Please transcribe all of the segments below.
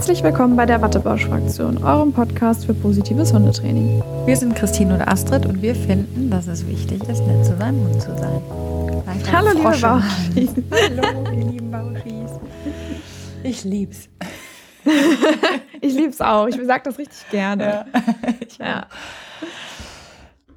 Herzlich willkommen bei der Wattebausch-Fraktion, eurem Podcast für positives Hundetraining. Wir sind Christine und Astrid und wir finden, dass es wichtig ist, nett zu seinem Hund zu sein. Hallo, liebe Bauschis. Hallo, ihr lieben Bauschis. Ich lieb's. ich lieb's auch. Ich sag das richtig gerne. Ja. ja.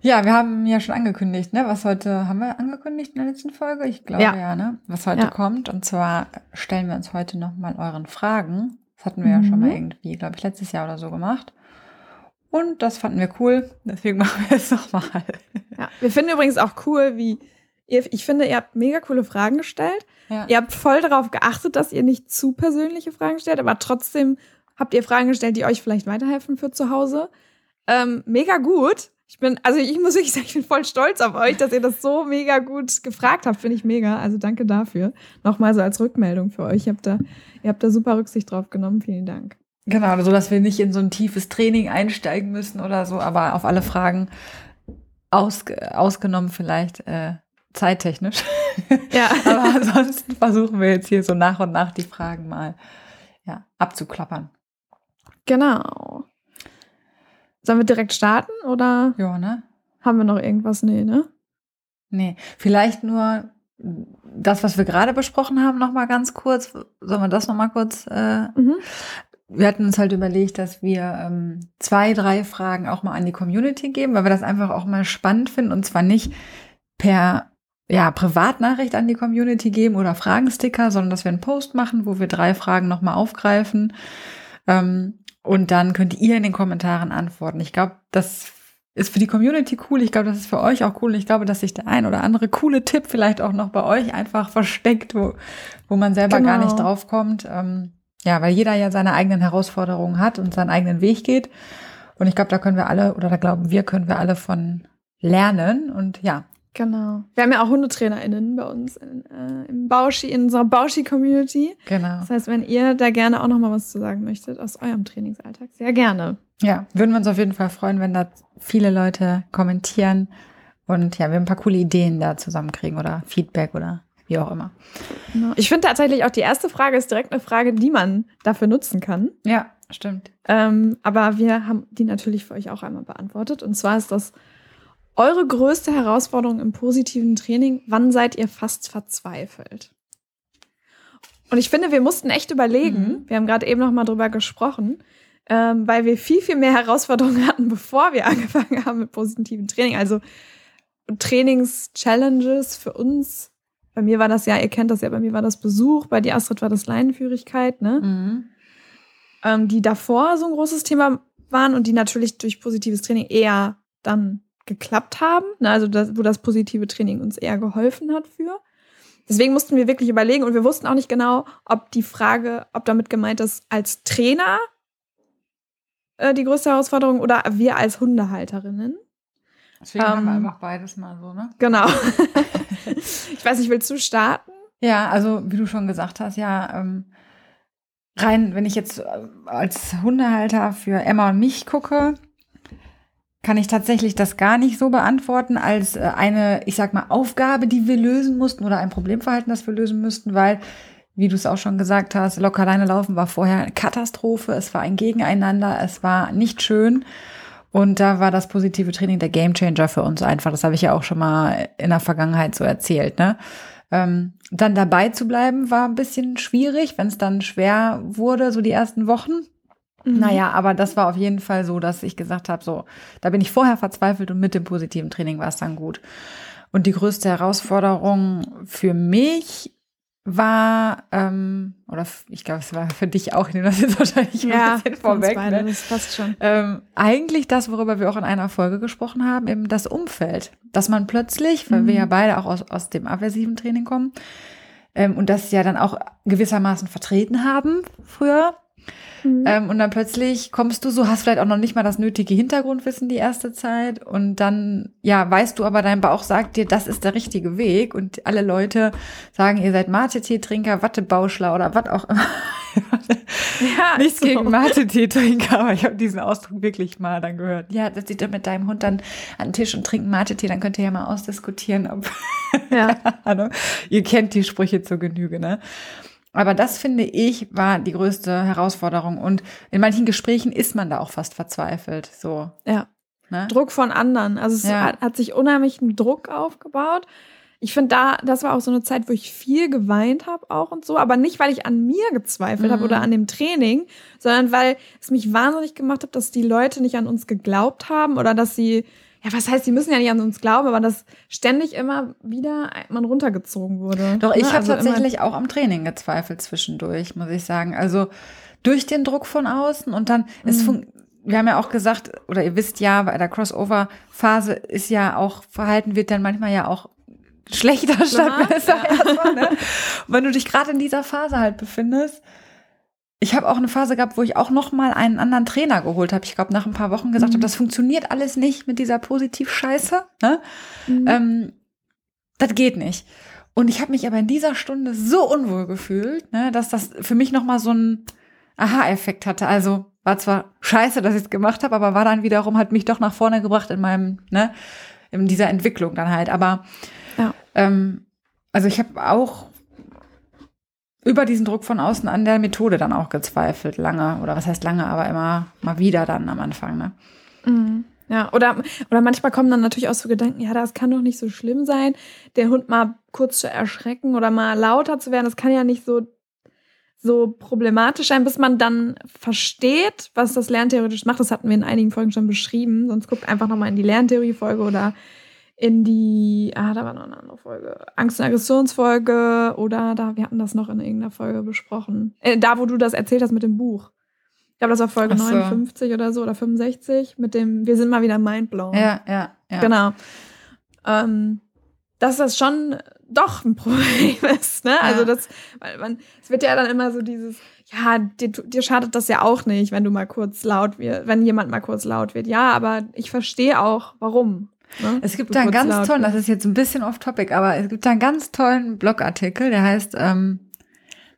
Ja, wir haben ja schon angekündigt, ne? Was heute haben wir angekündigt in der letzten Folge? Ich glaube ja, ja ne? Was heute ja. kommt. Und zwar stellen wir uns heute nochmal euren Fragen. Das hatten wir mhm. ja schon mal mhm. irgendwie, glaube ich, letztes Jahr oder so gemacht. Und das fanden wir cool, deswegen machen wir es nochmal. Ja, wir finden übrigens auch cool, wie ihr, ich finde, ihr habt mega coole Fragen gestellt. Ja. Ihr habt voll darauf geachtet, dass ihr nicht zu persönliche Fragen stellt, aber trotzdem habt ihr Fragen gestellt, die euch vielleicht weiterhelfen für zu Hause. Ähm, mega gut. Ich bin, also ich muss wirklich sagen, ich bin voll stolz auf euch, dass ihr das so mega gut gefragt habt. Finde ich mega. Also danke dafür. Nochmal so als Rückmeldung für euch. Ihr habt da, ihr habt da super Rücksicht drauf genommen. Vielen Dank. Genau, so dass wir nicht in so ein tiefes Training einsteigen müssen oder so, aber auf alle Fragen aus, ausgenommen vielleicht äh, zeittechnisch. Ja. aber ansonsten versuchen wir jetzt hier so nach und nach die Fragen mal ja, abzuklappern. Genau. Sollen wir direkt starten oder? Ja, ne? Haben wir noch irgendwas? Nee, ne? Nee, vielleicht nur das, was wir gerade besprochen haben, noch mal ganz kurz. Sollen wir das noch mal kurz? Äh, mhm. Wir hatten uns halt überlegt, dass wir ähm, zwei, drei Fragen auch mal an die Community geben, weil wir das einfach auch mal spannend finden und zwar nicht per ja, Privatnachricht an die Community geben oder Fragensticker, sondern dass wir einen Post machen, wo wir drei Fragen noch mal aufgreifen. Ähm, und dann könnt ihr in den Kommentaren antworten. Ich glaube, das ist für die Community cool. Ich glaube, das ist für euch auch cool. Ich glaube, dass sich der ein oder andere coole Tipp vielleicht auch noch bei euch einfach versteckt, wo, wo man selber genau. gar nicht genau. drauf kommt. Ähm, ja, weil jeder ja seine eigenen Herausforderungen hat und seinen eigenen Weg geht. Und ich glaube, da können wir alle, oder da glauben wir, können wir alle von lernen. Und ja, Genau. Wir haben ja auch HundetrainerInnen bei uns in, äh, im Bauschi, in unserer Bauschi-Community. Genau. Das heißt, wenn ihr da gerne auch noch mal was zu sagen möchtet aus eurem Trainingsalltag, sehr gerne. Ja, würden wir uns auf jeden Fall freuen, wenn da viele Leute kommentieren und ja, wir ein paar coole Ideen da zusammenkriegen oder Feedback oder wie auch immer. Genau. Ich finde tatsächlich auch die erste Frage ist direkt eine Frage, die man dafür nutzen kann. Ja, stimmt. Ähm, aber wir haben die natürlich für euch auch einmal beantwortet. Und zwar ist das, eure größte Herausforderung im positiven Training, wann seid ihr fast verzweifelt? Und ich finde, wir mussten echt überlegen, mhm. wir haben gerade eben noch mal drüber gesprochen, ähm, weil wir viel, viel mehr Herausforderungen hatten, bevor wir angefangen haben mit positivem Training. Also Trainings-Challenges für uns. Bei mir war das ja, ihr kennt das ja, bei mir war das Besuch, bei dir Astrid war das Leinenführigkeit, ne? Mhm. Ähm, die davor so ein großes Thema waren und die natürlich durch positives Training eher dann geklappt haben, ne, also das, wo das positive Training uns eher geholfen hat für. Deswegen mussten wir wirklich überlegen und wir wussten auch nicht genau, ob die Frage, ob damit gemeint ist, als Trainer äh, die größte Herausforderung oder wir als Hundehalterinnen. Deswegen ähm, haben wir ähm, einfach beides mal so, ne? Genau. ich weiß nicht, willst du starten? Ja, also wie du schon gesagt hast, ja, ähm, rein, wenn ich jetzt äh, als Hundehalter für Emma und mich gucke, kann ich tatsächlich das gar nicht so beantworten als äh, eine, ich sag mal, Aufgabe, die wir lösen mussten oder ein Problemverhalten, das wir lösen müssten, weil, wie du es auch schon gesagt hast, locker alleine laufen war vorher eine Katastrophe. Es war ein Gegeneinander, es war nicht schön. Und da war das positive Training der Gamechanger für uns einfach. Das habe ich ja auch schon mal in der Vergangenheit so erzählt. Ne? Ähm, dann dabei zu bleiben war ein bisschen schwierig, wenn es dann schwer wurde, so die ersten Wochen. Mhm. Naja, aber das war auf jeden Fall so, dass ich gesagt habe, so, da bin ich vorher verzweifelt und mit dem positiven Training war es dann gut. Und die größte Herausforderung für mich war, ähm, oder ich glaube, es war für dich auch, ich nehme das jetzt wahrscheinlich ja, ein bisschen vorweg. Beide, ne? Das passt schon. Ähm, eigentlich das, worüber wir auch in einer Folge gesprochen haben, eben das Umfeld. Dass man plötzlich, weil mhm. wir ja beide auch aus, aus dem aversiven Training kommen, ähm, und das ja dann auch gewissermaßen vertreten haben früher, Mhm. Ähm, und dann plötzlich kommst du so, hast vielleicht auch noch nicht mal das nötige Hintergrundwissen die erste Zeit. Und dann, ja, weißt du aber, dein Bauch sagt dir, das ist der richtige Weg. Und alle Leute sagen, ihr seid Mate-Tee-Trinker, Wattebauschler oder was auch immer. ja, Nichts so. gegen Mate-Tee-Trinker, aber ich habe diesen Ausdruck wirklich mal dann gehört. Ja, das sieht doch mit deinem Hund dann an den Tisch und trinken Mate-Tee, dann könnt ihr ja mal ausdiskutieren, ob. Ja. ihr kennt die Sprüche zur Genüge, ne? Aber das finde ich war die größte Herausforderung und in manchen Gesprächen ist man da auch fast verzweifelt. So. Ja. Ne? Druck von anderen. Also es ja. hat, hat, sich unheimlich ein Druck aufgebaut. Ich finde da, das war auch so eine Zeit, wo ich viel geweint habe auch und so, aber nicht, weil ich an mir gezweifelt mhm. habe oder an dem Training, sondern weil es mich wahnsinnig gemacht hat, dass die Leute nicht an uns geglaubt haben oder dass sie ja, was heißt, sie müssen ja nicht an uns glauben, aber dass ständig immer wieder man runtergezogen wurde. Doch, ich ne? habe also tatsächlich auch am Training gezweifelt zwischendurch, muss ich sagen. Also durch den Druck von außen und dann, mhm. es wir haben ja auch gesagt, oder ihr wisst ja, bei der Crossover-Phase ist ja auch, Verhalten wird dann manchmal ja auch schlechter statt besser. Ja. ne? wenn du dich gerade in dieser Phase halt befindest, ich habe auch eine Phase gehabt, wo ich auch noch mal einen anderen Trainer geholt habe. Ich glaube, nach ein paar Wochen gesagt mhm. habe, das funktioniert alles nicht mit dieser Positiv-Scheiße. Ne? Mhm. Ähm, das geht nicht. Und ich habe mich aber in dieser Stunde so unwohl gefühlt, ne, dass das für mich noch mal so ein Aha-Effekt hatte. Also war zwar scheiße, dass ich es gemacht habe, aber war dann wiederum hat mich doch nach vorne gebracht in meinem, ne, in dieser Entwicklung dann halt. Aber ja. ähm, also ich habe auch über diesen Druck von außen an der Methode dann auch gezweifelt, lange, oder was heißt lange, aber immer mal wieder dann am Anfang, ne? Mhm. Ja, oder, oder manchmal kommen dann natürlich auch so Gedanken, ja, das kann doch nicht so schlimm sein, der Hund mal kurz zu erschrecken oder mal lauter zu werden, das kann ja nicht so, so problematisch sein, bis man dann versteht, was das lerntheoretisch macht. Das hatten wir in einigen Folgen schon beschrieben, sonst guckt einfach nochmal in die Lerntheorie-Folge oder in die, ah, da war noch eine andere Folge, Angst- und Aggressionsfolge oder da, wir hatten das noch in irgendeiner Folge besprochen. Äh, da, wo du das erzählt hast mit dem Buch. Ich glaube, das war Folge so. 59 oder so oder 65 mit dem, wir sind mal wieder mindblown. Ja, ja, ja. Genau. Ähm, dass das schon doch ein Problem ist, ne? Ja. Also das, weil man, es wird ja dann immer so dieses, ja, dir, dir schadet das ja auch nicht, wenn du mal kurz laut wird, wenn jemand mal kurz laut wird. Ja, aber ich verstehe auch, warum. Ne? Es gibt da einen ganz tollen, das ist jetzt ein bisschen off-topic, aber es gibt da einen ganz tollen Blogartikel, der heißt ähm,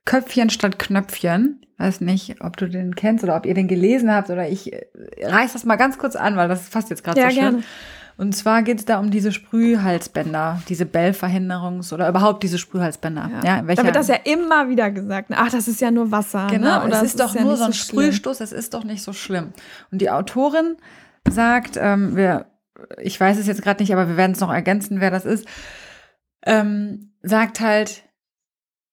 Köpfchen statt Knöpfchen. Weiß nicht, ob du den kennst oder ob ihr den gelesen habt oder ich äh, reiß das mal ganz kurz an, weil das fasst jetzt gerade ja, so schön. Gerne. Und zwar geht es da um diese Sprühhalsbänder, diese Bellverhinderungs- oder überhaupt diese Sprühhalsbänder. Ja. Ja, da wird das ja immer wieder gesagt. Ach, das ist ja nur Wasser. Genau, ne? Oder es ist doch ist nur so ein so Sprühstoß, es ist doch nicht so schlimm. Und die Autorin sagt, ähm, wir ich weiß es jetzt gerade nicht, aber wir werden es noch ergänzen, wer das ist, ähm, sagt halt,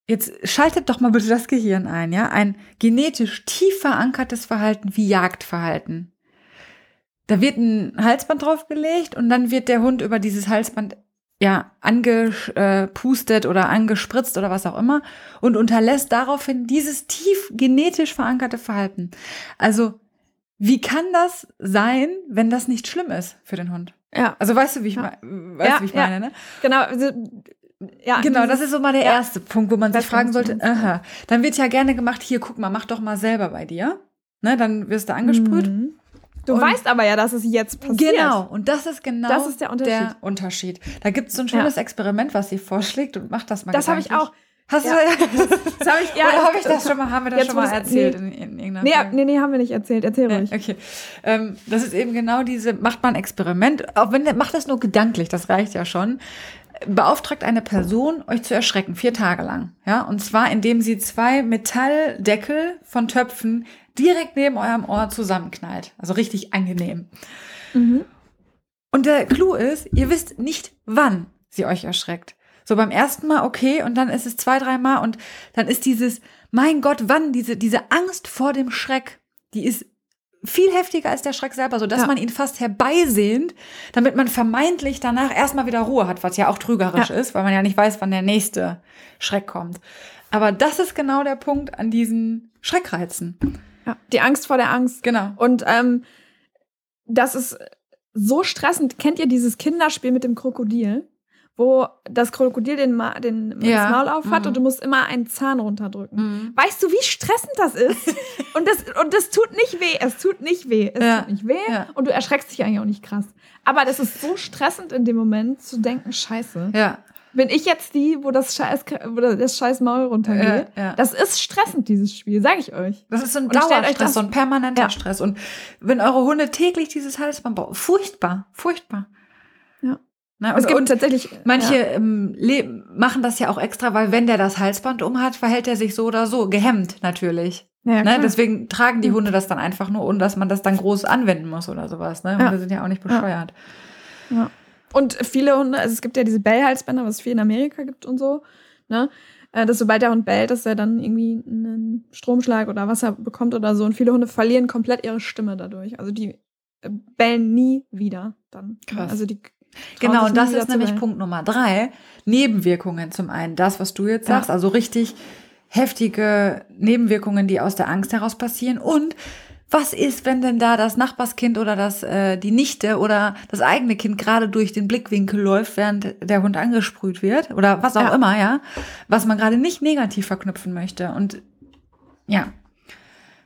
jetzt schaltet doch mal bitte das Gehirn ein, ja, ein genetisch tief verankertes Verhalten wie Jagdverhalten. Da wird ein Halsband draufgelegt und dann wird der Hund über dieses Halsband ja angepustet oder angespritzt oder was auch immer und unterlässt daraufhin dieses tief genetisch verankerte Verhalten. Also wie kann das sein, wenn das nicht schlimm ist für den Hund? Ja. Also weißt du, wie ich, ja. mein, weißt, ja, wie ich meine, ne? Genau, also, ja, genau, das ist so mal der ja. erste Punkt, wo man sich fragen sollte, aha, dann wird ja gerne gemacht, hier, guck mal, mach doch mal selber bei dir. Ne, dann wirst du angesprüht. Mhm. Du und weißt aber ja, dass es jetzt passiert. Genau, und das ist genau das ist der Unterschied. Der Unterschied. Da gibt es so ein schönes Experiment, was sie vorschlägt und macht das mal Das habe ich auch. Hast ja. du das habe ich ja, Oder habe ich das schon mal haben wir das schon mal erzählt nee. in, in irgendeiner nee, nee, nee, haben wir nicht erzählt. Erzähl ruhig. Okay. Ähm, das ist eben genau diese macht man Experiment, auch wenn macht das nur gedanklich, das reicht ja schon. Beauftragt eine Person, euch zu erschrecken, vier Tage lang. Ja, und zwar, indem sie zwei Metalldeckel von Töpfen direkt neben eurem Ohr zusammenknallt. Also richtig angenehm. Mhm. Und der Clou ist, ihr wisst nicht, wann sie euch erschreckt. So beim ersten Mal okay und dann ist es zwei, drei Mal und dann ist dieses, mein Gott, wann, diese, diese Angst vor dem Schreck, die ist viel heftiger als der Schreck selber, so dass ja. man ihn fast herbeisehnt, damit man vermeintlich danach erstmal wieder Ruhe hat, was ja auch trügerisch ja. ist, weil man ja nicht weiß, wann der nächste Schreck kommt. Aber das ist genau der Punkt an diesen Schreckreizen. Ja, die Angst vor der Angst. Genau. Und ähm, das ist so stressend. Kennt ihr dieses Kinderspiel mit dem Krokodil? Wo das Krokodil den, Ma den ja. das Maul auf hat mhm. und du musst immer einen Zahn runterdrücken. Mhm. Weißt du, wie stressend das ist? und, das, und das tut nicht weh. Es tut nicht weh. Es ja. tut nicht weh. Ja. Und du erschreckst dich eigentlich auch nicht krass. Aber das ist so stressend in dem Moment zu denken, scheiße. Ja. Bin ich jetzt die, wo das scheiß, wo das scheiß Maul runtergeht? Ja. Das ist stressend, dieses Spiel, sag ich euch. Das ist so ein Dauerstress, so ein permanenter. Stress. Und wenn eure Hunde täglich dieses Halsband bauen, furchtbar, furchtbar. Ne? Es gibt und tatsächlich manche ja. ähm, machen das ja auch extra, weil wenn der das Halsband umhat, verhält er sich so oder so gehemmt natürlich. Ja, ne? Deswegen tragen die Hunde das dann einfach nur, ohne dass man das dann groß anwenden muss oder sowas. Ne? Hunde ja. sind ja auch nicht bescheuert. Ja. Und viele Hunde, also es gibt ja diese Bellhalsbänder, was es viel in Amerika gibt und so, ne? Äh, dass sobald der Hund bellt, dass er dann irgendwie einen Stromschlag oder Wasser bekommt oder so. Und viele Hunde verlieren komplett ihre Stimme dadurch. Also die äh, bellen nie wieder dann. Krass. Also die Genau, und das ist nämlich Punkt Nummer drei. Nebenwirkungen zum einen. Das, was du jetzt sagst, ja. also richtig heftige Nebenwirkungen, die aus der Angst heraus passieren. Und was ist, wenn denn da das Nachbarskind oder das äh, die Nichte oder das eigene Kind gerade durch den Blickwinkel läuft, während der Hund angesprüht wird oder was auch ja. immer, ja, was man gerade nicht negativ verknüpfen möchte und ja.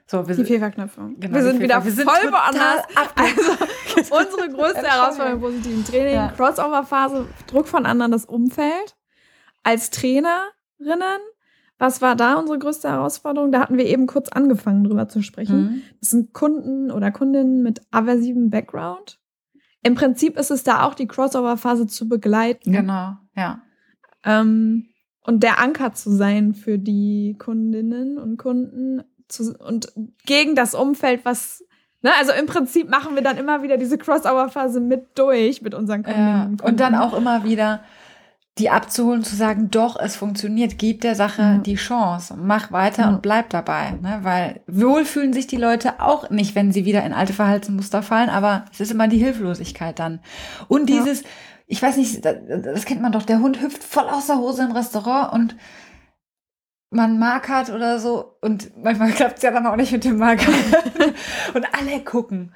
So, wir die Fehlverknüpfung. Genau, wir sind wieder wir sind voll woanders. Also, unsere größte Herausforderung im positiven Training, ja. Crossover-Phase, Druck von anderen, das Umfeld. Als Trainerinnen was war da unsere größte Herausforderung? Da hatten wir eben kurz angefangen, drüber zu sprechen. Mhm. Das sind Kunden oder Kundinnen mit aversivem Background. Im Prinzip ist es da auch die Crossover-Phase zu begleiten. Genau, ja. Ähm, und der Anker zu sein für die Kundinnen und Kunden zu, und gegen das Umfeld, was Ne, also im Prinzip machen wir dann immer wieder diese Crossover-Phase mit durch mit unseren Kundinnen. Ja, und, dann auch immer wieder die abzuholen, zu sagen, doch, es funktioniert, gib der Sache ja. die Chance, mach weiter ja. und bleib dabei, ne? weil wohl fühlen sich die Leute auch nicht, wenn sie wieder in alte Verhaltensmuster fallen, aber es ist immer die Hilflosigkeit dann. Und dieses, ich weiß nicht, das, das kennt man doch, der Hund hüpft voll aus der Hose im Restaurant und man markert oder so und manchmal klappt es ja dann auch nicht mit dem Marker und alle gucken.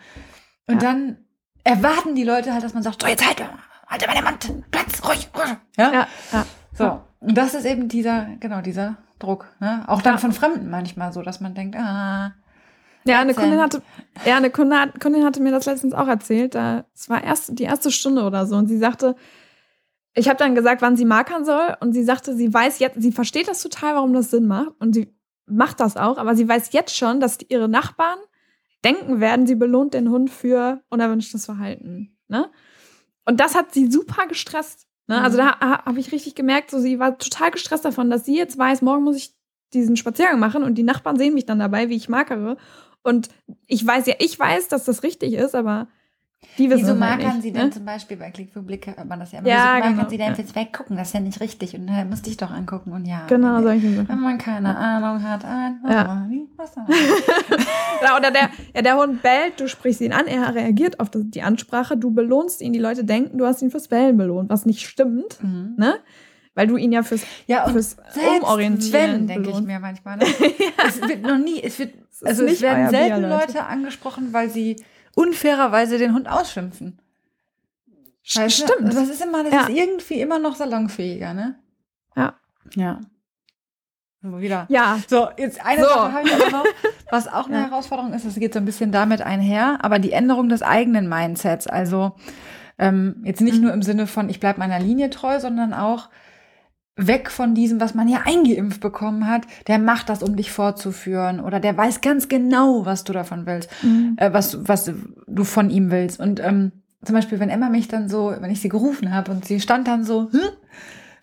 Und dann erwarten die Leute halt, dass man sagt, so jetzt halt, halte meine Mund, Platz, ruhig, ruhig. Ja? ja, ja. So. Und das ist eben dieser, genau, dieser Druck. Ne? Auch dann ja. von Fremden manchmal so, dass man denkt, ah. Ja, eine Kundin hatte, ja, eine Kundin hatte mir das letztens auch erzählt. Da, es war erst die erste Stunde oder so und sie sagte, ich habe dann gesagt, wann sie markern soll und sie sagte, sie weiß jetzt, sie versteht das total, warum das Sinn macht und sie macht das auch, aber sie weiß jetzt schon, dass ihre Nachbarn denken werden, sie belohnt den Hund für unerwünschtes Verhalten. Ne? Und das hat sie super gestresst. Ne? Also mhm. Also da habe ich richtig gemerkt, so sie war total gestresst davon, dass sie jetzt weiß, morgen muss ich diesen Spaziergang machen und die Nachbarn sehen mich dann dabei, wie ich markere. Und ich weiß ja, ich weiß, dass das richtig ist, aber die Wieso markern halt Sie denn ne? zum Beispiel bei Klick für Blick hört man das ja immer. Ja, Wieso markern genau, Sie denn ja. jetzt weggucken? Das ist ja nicht richtig. Und dann musste ich doch angucken. Und ja. Genau, solche Sachen. Wenn man keine Ahnung hat, ein, ja. was ja, oder der, ja, der Hund bellt, du sprichst ihn an, er reagiert auf die Ansprache, du belohnst ihn, die Leute denken, du hast ihn fürs Bellen belohnt, was nicht stimmt. Mhm. Ne? Weil du ihn ja fürs, ja, fürs Umorientieren denke ich mir manchmal. Ne? ja. Es wird noch nie, es wird, also es werden selten Leute angesprochen, weil sie unfairerweise den Hund ausschimpfen. Weißt Stimmt. Das ist immer, das ja. ist irgendwie immer noch salonfähiger, ne? Ja. Ja. So, wieder. Ja. So, jetzt eine so. Sache habe ich aber noch, was auch eine ja. Herausforderung ist, es geht so ein bisschen damit einher, aber die Änderung des eigenen Mindsets. Also ähm, jetzt nicht mhm. nur im Sinne von, ich bleibe meiner Linie treu, sondern auch, weg von diesem, was man ja eingeimpft bekommen hat, der macht das, um dich fortzuführen oder der weiß ganz genau, was du davon willst, mhm. äh, was, was du von ihm willst. Und ähm, zum Beispiel, wenn Emma mich dann so, wenn ich sie gerufen habe und sie stand dann so, hm?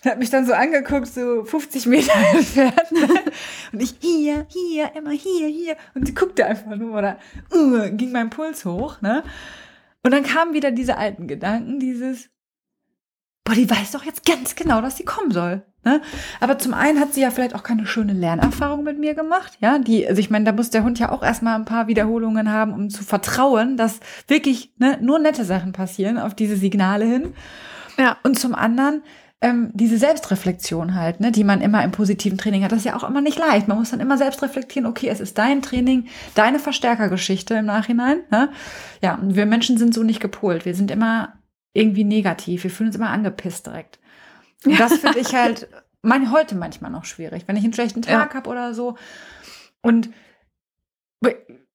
hat mich dann so angeguckt, so 50 Meter entfernt. und ich, hier, hier, Emma, hier, hier. Und sie guckte einfach nur oder uh, ging mein Puls hoch. Ne? Und dann kamen wieder diese alten Gedanken, dieses, boah, die weiß doch jetzt ganz genau, dass sie kommen soll. Ne? Aber zum einen hat sie ja vielleicht auch keine schöne Lernerfahrung mit mir gemacht. Ja, die, also ich meine, da muss der Hund ja auch erstmal ein paar Wiederholungen haben, um zu vertrauen, dass wirklich ne, nur nette Sachen passieren auf diese Signale hin. Ja. Und zum anderen, ähm, diese Selbstreflexion halt, ne, die man immer im positiven Training hat, das ist ja auch immer nicht leicht. Man muss dann immer selbst reflektieren, okay, es ist dein Training, deine Verstärkergeschichte im Nachhinein. Ne? Ja, und wir Menschen sind so nicht gepolt. Wir sind immer irgendwie negativ. Wir fühlen uns immer angepisst direkt. Und das finde ich halt mein, heute manchmal noch schwierig, wenn ich einen schlechten Tag ja. habe oder so. Und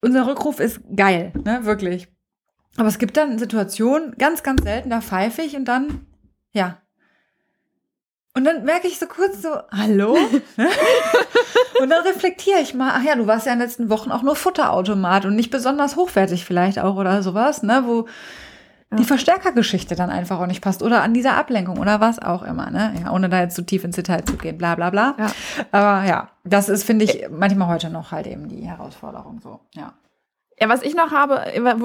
unser Rückruf ist geil, ne, wirklich. Aber es gibt dann Situationen, ganz, ganz selten, da pfeife ich und dann, ja. Und dann merke ich so kurz so, hallo? und dann reflektiere ich mal, ach ja, du warst ja in den letzten Wochen auch nur Futterautomat und nicht besonders hochwertig vielleicht auch oder sowas, ne, wo ja. die Verstärkergeschichte dann einfach auch nicht passt oder an dieser Ablenkung oder was auch immer, ne? Ja, ohne da jetzt zu tief ins Detail zu gehen, bla bla bla. Ja. Aber ja, das ist, finde ich, manchmal heute noch halt eben die Herausforderung so, ja. Ja, was ich noch habe,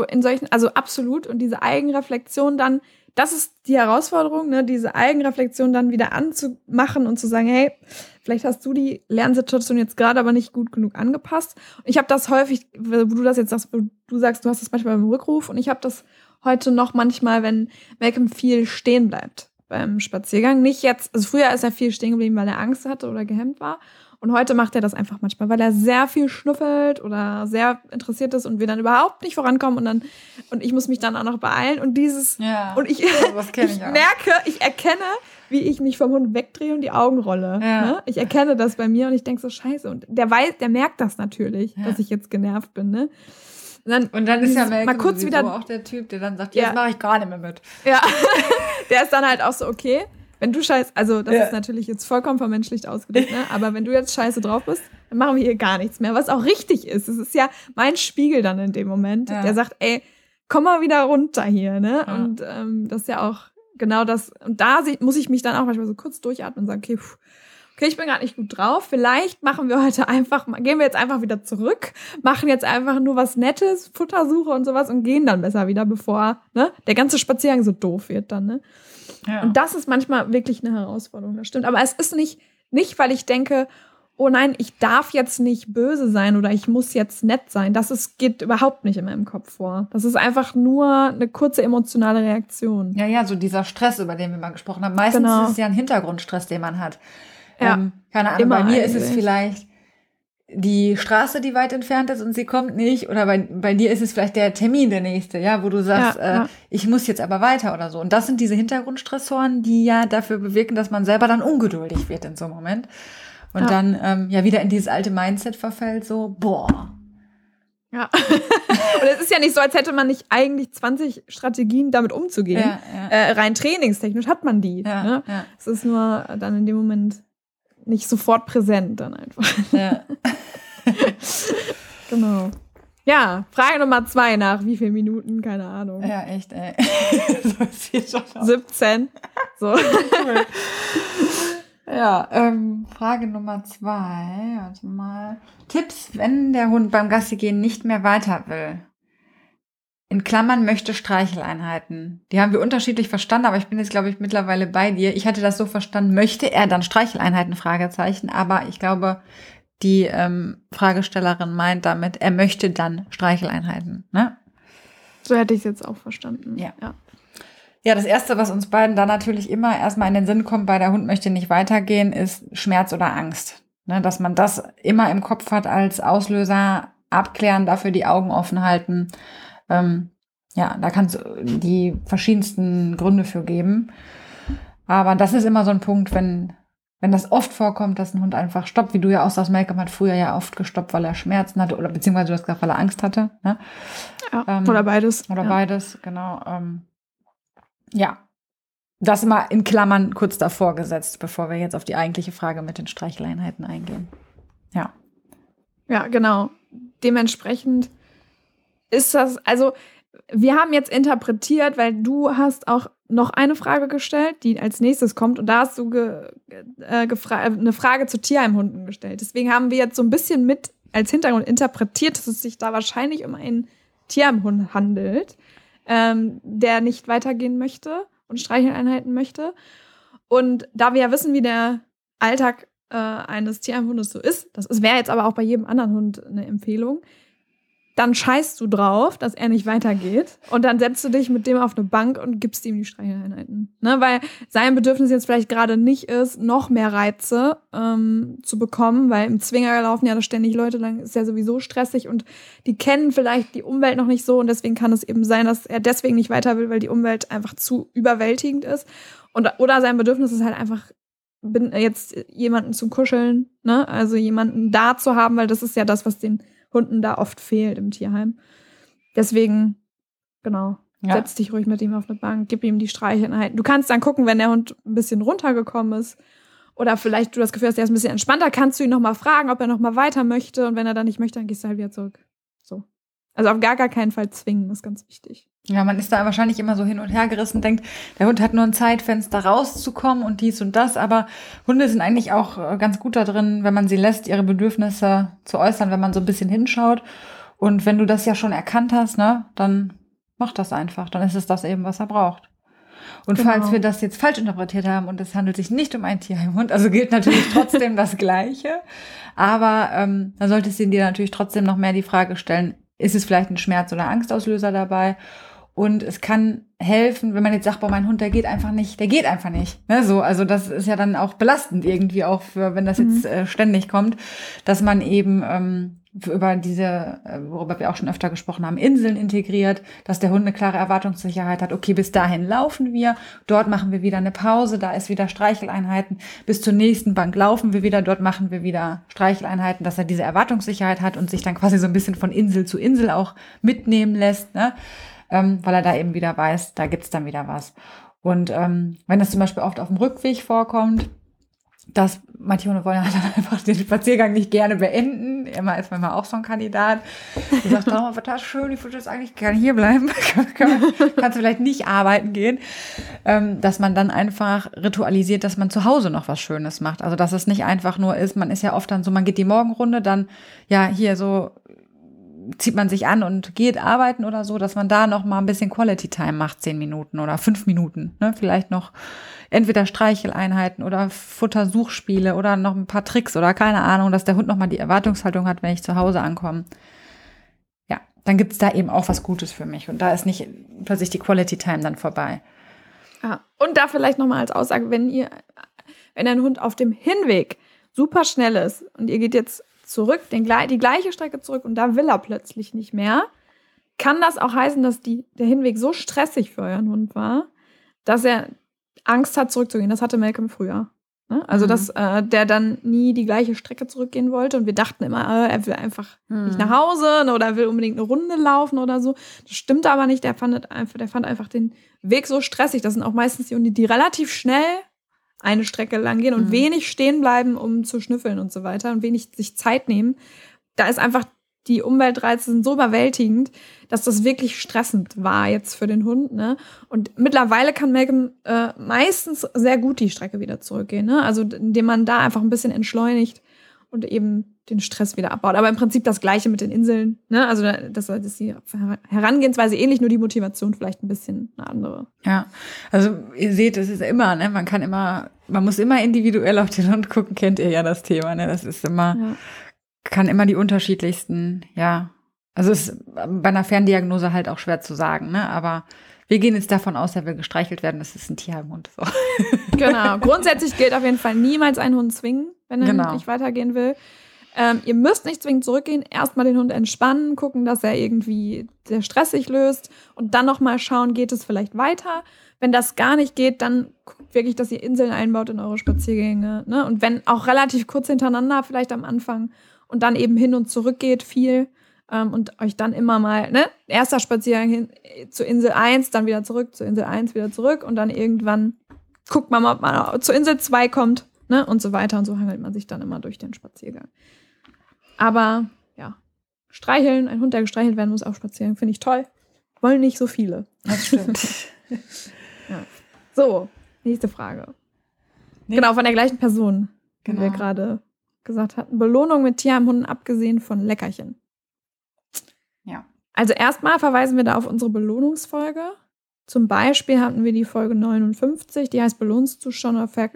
in solchen, also absolut, und diese Eigenreflexion dann, das ist die Herausforderung, ne, diese Eigenreflexion dann wieder anzumachen und zu sagen, hey, vielleicht hast du die Lernsituation jetzt gerade aber nicht gut genug angepasst. Und ich habe das häufig, wo du das jetzt sagst, du sagst, du hast das manchmal beim Rückruf und ich habe das heute noch manchmal, wenn Malcolm viel stehen bleibt beim Spaziergang. Nicht jetzt, also früher ist er viel stehen geblieben, weil er Angst hatte oder gehemmt war. Und heute macht er das einfach manchmal, weil er sehr viel schnüffelt oder sehr interessiert ist und wir dann überhaupt nicht vorankommen und dann und ich muss mich dann auch noch beeilen und dieses ja, und ich, ich, ich merke, ich erkenne, wie ich mich vom Hund wegdrehe und die Augen rolle. Ja. Ne? Ich erkenne das bei mir und ich denke so Scheiße und der weiß, der merkt das natürlich, ja. dass ich jetzt genervt bin. Ne? Und dann, und dann ist ja Malcolm mal kurz wieder auch der Typ, der dann sagt, jetzt mache ich gar nicht mehr mit. Ja, der ist dann halt auch so okay wenn du scheiße, also das ja. ist natürlich jetzt vollkommen vermenschlicht ausgedrückt, ne? aber wenn du jetzt scheiße drauf bist, dann machen wir hier gar nichts mehr, was auch richtig ist. Es ist ja mein Spiegel dann in dem Moment, ja. der sagt, ey, komm mal wieder runter hier, ne? Ja. Und ähm, das ist ja auch genau das. Und da muss ich mich dann auch manchmal so kurz durchatmen und sagen, okay, pff, okay, ich bin gerade nicht gut drauf. Vielleicht machen wir heute einfach, gehen wir jetzt einfach wieder zurück, machen jetzt einfach nur was Nettes, Futtersuche und sowas und gehen dann besser wieder, bevor ne, der ganze Spaziergang so doof wird dann. Ne? Ja. Und das ist manchmal wirklich eine Herausforderung, das stimmt. Aber es ist nicht, nicht, weil ich denke, oh nein, ich darf jetzt nicht böse sein oder ich muss jetzt nett sein. Das ist, geht überhaupt nicht in meinem Kopf vor. Das ist einfach nur eine kurze emotionale Reaktion. Ja, ja, so dieser Stress, über den wir mal gesprochen haben. Meistens genau. ist es ja ein Hintergrundstress, den man hat. Ja, ähm, keine Ahnung, bei mir eigentlich. ist es vielleicht die Straße, die weit entfernt ist und sie kommt nicht. Oder bei, bei dir ist es vielleicht der Termin der nächste, ja, wo du sagst, ja, äh, ja. ich muss jetzt aber weiter oder so. Und das sind diese Hintergrundstressoren, die ja dafür bewirken, dass man selber dann ungeduldig wird in so einem Moment. Und ja. dann ähm, ja wieder in dieses alte Mindset verfällt, so, boah. Ja. und es ist ja nicht so, als hätte man nicht eigentlich 20 Strategien, damit umzugehen. Äh, rein trainingstechnisch hat man die. Ne? ja. Es ist nur dann in dem Moment nicht sofort präsent dann einfach. Ja. genau. Ja, Frage Nummer zwei nach wie viele Minuten? Keine Ahnung. Ja, echt, ey. so schon 17. So. ja, ähm, Frage Nummer zwei. Warte mal. Tipps, wenn der Hund beim Gassi gehen nicht mehr weiter will. In Klammern möchte Streicheleinheiten. Die haben wir unterschiedlich verstanden, aber ich bin jetzt, glaube ich, mittlerweile bei dir. Ich hatte das so verstanden, möchte er dann Streicheleinheiten? Fragezeichen. Aber ich glaube, die ähm, Fragestellerin meint damit, er möchte dann Streicheleinheiten. Ne? So hätte ich es jetzt auch verstanden. Ja. ja. Ja, das Erste, was uns beiden dann natürlich immer erstmal in den Sinn kommt, bei der Hund möchte nicht weitergehen, ist Schmerz oder Angst. Ne, dass man das immer im Kopf hat als Auslöser, abklären, dafür die Augen offen halten ähm, ja, da kann es die verschiedensten Gründe für geben. Aber das ist immer so ein Punkt, wenn, wenn das oft vorkommt, dass ein Hund einfach stoppt, wie du ja auch sagst, Malcolm hat früher ja oft gestoppt, weil er Schmerzen hatte oder beziehungsweise du hast gesagt, weil er Angst hatte. Ne? Ja, ähm, oder beides. Oder ja. beides, genau. Ähm, ja, das immer in Klammern kurz davor gesetzt, bevor wir jetzt auf die eigentliche Frage mit den Streicheleinheiten eingehen. Ja. Ja, genau. Dementsprechend ist das, also wir haben jetzt interpretiert, weil du hast auch noch eine Frage gestellt, die als nächstes kommt. Und da hast du ge, äh, eine Frage zu Tierheimhunden gestellt. Deswegen haben wir jetzt so ein bisschen mit als Hintergrund interpretiert, dass es sich da wahrscheinlich um einen Tierheimhund handelt, ähm, der nicht weitergehen möchte und Streicheleinheiten möchte. Und da wir ja wissen, wie der Alltag äh, eines Tierheimhundes so ist, das wäre jetzt aber auch bei jedem anderen Hund eine Empfehlung, dann scheißt du drauf, dass er nicht weitergeht und dann setzt du dich mit dem auf eine Bank und gibst ihm die Streicheleinheiten. Ne? Weil sein Bedürfnis jetzt vielleicht gerade nicht ist, noch mehr Reize ähm, zu bekommen, weil im Zwinger laufen ja da ständig Leute, dann ist ja sowieso stressig und die kennen vielleicht die Umwelt noch nicht so und deswegen kann es eben sein, dass er deswegen nicht weiter will, weil die Umwelt einfach zu überwältigend ist. Und, oder sein Bedürfnis ist halt einfach bin jetzt jemanden zum Kuscheln, ne? Also jemanden da zu haben, weil das ist ja das, was den Hunden da oft fehlt im Tierheim. Deswegen, genau, ja. setz dich ruhig mit ihm auf eine Bank, gib ihm die Streicheleinheiten. Du kannst dann gucken, wenn der Hund ein bisschen runtergekommen ist oder vielleicht du das Gefühl hast, er ist ein bisschen entspannter, kannst du ihn nochmal fragen, ob er nochmal weiter möchte und wenn er dann nicht möchte, dann gehst du halt wieder zurück. So. Also auf gar, gar keinen Fall zwingen, ist ganz wichtig. Ja, man ist da wahrscheinlich immer so hin und her gerissen, denkt, der Hund hat nur ein Zeitfenster rauszukommen und dies und das, aber Hunde sind eigentlich auch äh, ganz gut da drin, wenn man sie lässt, ihre Bedürfnisse zu äußern, wenn man so ein bisschen hinschaut. Und wenn du das ja schon erkannt hast, ne, dann mach das einfach, dann ist es das eben, was er braucht. Und genau. falls wir das jetzt falsch interpretiert haben und es handelt sich nicht um einen Tierheimhund, also gilt natürlich trotzdem das Gleiche. Aber ähm, dann solltest du dir natürlich trotzdem noch mehr die Frage stellen, ist es vielleicht ein Schmerz- oder Angstauslöser dabei? Und es kann helfen, wenn man jetzt sagt, boah, mein Hund, der geht einfach nicht, der geht einfach nicht. Ne, so, also das ist ja dann auch belastend irgendwie auch für, wenn das jetzt mhm. äh, ständig kommt, dass man eben ähm, über diese, äh, worüber wir auch schon öfter gesprochen haben, Inseln integriert, dass der Hund eine klare Erwartungssicherheit hat. Okay, bis dahin laufen wir, dort machen wir wieder eine Pause, da ist wieder Streicheleinheiten, bis zur nächsten Bank laufen wir wieder, dort machen wir wieder Streicheleinheiten, dass er diese Erwartungssicherheit hat und sich dann quasi so ein bisschen von Insel zu Insel auch mitnehmen lässt, ne? Ähm, weil er da eben wieder weiß, da gibt's dann wieder was. Und ähm, wenn das zum Beispiel oft auf dem Rückweg vorkommt, dass manche Hunde wollen halt dann einfach den Spaziergang nicht gerne beenden. Immer ist manchmal auch so ein Kandidat. Der sagt, oh, was das schön, ich würde jetzt eigentlich gerne hier bleiben. Kannst du vielleicht nicht arbeiten gehen. Ähm, dass man dann einfach ritualisiert, dass man zu Hause noch was Schönes macht. Also, dass es nicht einfach nur ist, man ist ja oft dann so, man geht die Morgenrunde, dann ja hier so zieht man sich an und geht arbeiten oder so, dass man da noch mal ein bisschen Quality Time macht, zehn Minuten oder fünf Minuten, ne? Vielleicht noch entweder Streicheleinheiten oder Futtersuchspiele oder noch ein paar Tricks oder keine Ahnung, dass der Hund noch mal die Erwartungshaltung hat, wenn ich zu Hause ankomme. Ja, dann gibt's da eben auch was Gutes für mich und da ist nicht plötzlich die Quality Time dann vorbei. Ja, und da vielleicht noch mal als Aussage, wenn ihr, wenn ein Hund auf dem Hinweg super schnell ist und ihr geht jetzt zurück, den, die gleiche Strecke zurück und da will er plötzlich nicht mehr, kann das auch heißen, dass die, der Hinweg so stressig für euren Hund war, dass er Angst hat, zurückzugehen. Das hatte Malcolm früher. Ne? Also, mhm. dass äh, der dann nie die gleiche Strecke zurückgehen wollte und wir dachten immer, äh, er will einfach mhm. nicht nach Hause ne, oder will unbedingt eine Runde laufen oder so. Das stimmte aber nicht. Der fand einfach, der fand einfach den Weg so stressig. Das sind auch meistens die Hunde, die relativ schnell eine Strecke lang gehen und mhm. wenig stehen bleiben, um zu schnüffeln und so weiter und wenig sich Zeit nehmen. Da ist einfach die Umweltreize sind so überwältigend, dass das wirklich stressend war jetzt für den Hund. Ne? Und mittlerweile kann Malcolm äh, meistens sehr gut die Strecke wieder zurückgehen. Ne? Also indem man da einfach ein bisschen entschleunigt und eben den Stress wieder abbaut. Aber im Prinzip das Gleiche mit den Inseln. Ne? Also das, das ist die Herangehensweise ähnlich, nur die Motivation vielleicht ein bisschen eine andere. Ja, also ihr seht, es ist immer, ne? man kann immer, man muss immer individuell auf den Hund gucken, kennt ihr ja das Thema. Ne? Das ist immer, ja. kann immer die unterschiedlichsten, ja. Also es ist bei einer Ferndiagnose halt auch schwer zu sagen, ne? aber wir gehen jetzt davon aus, er will gestreichelt werden, das ist ein Tierheimhund. So. Genau. Grundsätzlich gilt auf jeden Fall niemals einen Hund zwingen, wenn er genau. nicht weitergehen will. Ähm, ihr müsst nicht zwingend zurückgehen, erstmal den Hund entspannen, gucken, dass er irgendwie sehr stressig löst und dann nochmal schauen, geht es vielleicht weiter. Wenn das gar nicht geht, dann guckt wirklich, dass ihr Inseln einbaut in eure Spaziergänge. Ne? Und wenn auch relativ kurz hintereinander, vielleicht am Anfang und dann eben hin und zurück geht viel ähm, und euch dann immer mal, ne, erster Spaziergang hin zur Insel 1, dann wieder zurück, zur Insel 1 wieder zurück und dann irgendwann guckt man mal, ob man zur Insel 2 kommt, ne, und so weiter und so hangelt man sich dann immer durch den Spaziergang. Aber ja, streicheln, ein Hund, der gestreichelt werden muss auf Spaziergang, finde ich toll. Wollen nicht so viele. Das stimmt. ja. So, nächste Frage. Nee. Genau, von der gleichen Person, genau. die wir gerade gesagt hatten. Belohnung mit Tierheimhunden abgesehen von Leckerchen. Ja. Also erstmal verweisen wir da auf unsere Belohnungsfolge. Zum Beispiel hatten wir die Folge 59, die heißt Belohnst du schon oder ver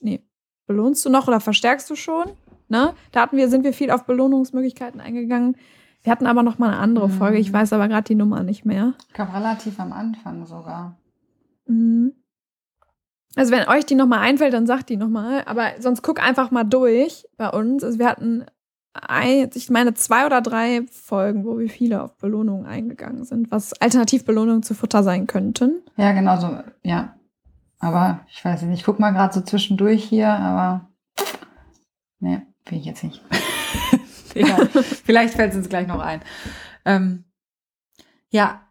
nee, belohnst du noch oder verstärkst du schon? Ne? Da hatten wir, sind wir viel auf Belohnungsmöglichkeiten eingegangen. Wir hatten aber noch mal eine andere mhm. Folge. Ich weiß aber gerade die Nummer nicht mehr. Ich glaube relativ am Anfang sogar. Mhm. Also wenn euch die noch mal einfällt, dann sagt die noch mal. Aber sonst guck einfach mal durch bei uns. Also wir hatten ich meine, zwei oder drei Folgen, wo wir viele auf Belohnungen eingegangen sind, was Alternativbelohnungen zu Futter sein könnten. Ja, genau so, ja. Aber ich weiß nicht, ich guck mal gerade so zwischendurch hier, aber nee, finde ich jetzt nicht. Egal. Vielleicht fällt es uns gleich noch ein. Ähm, ja,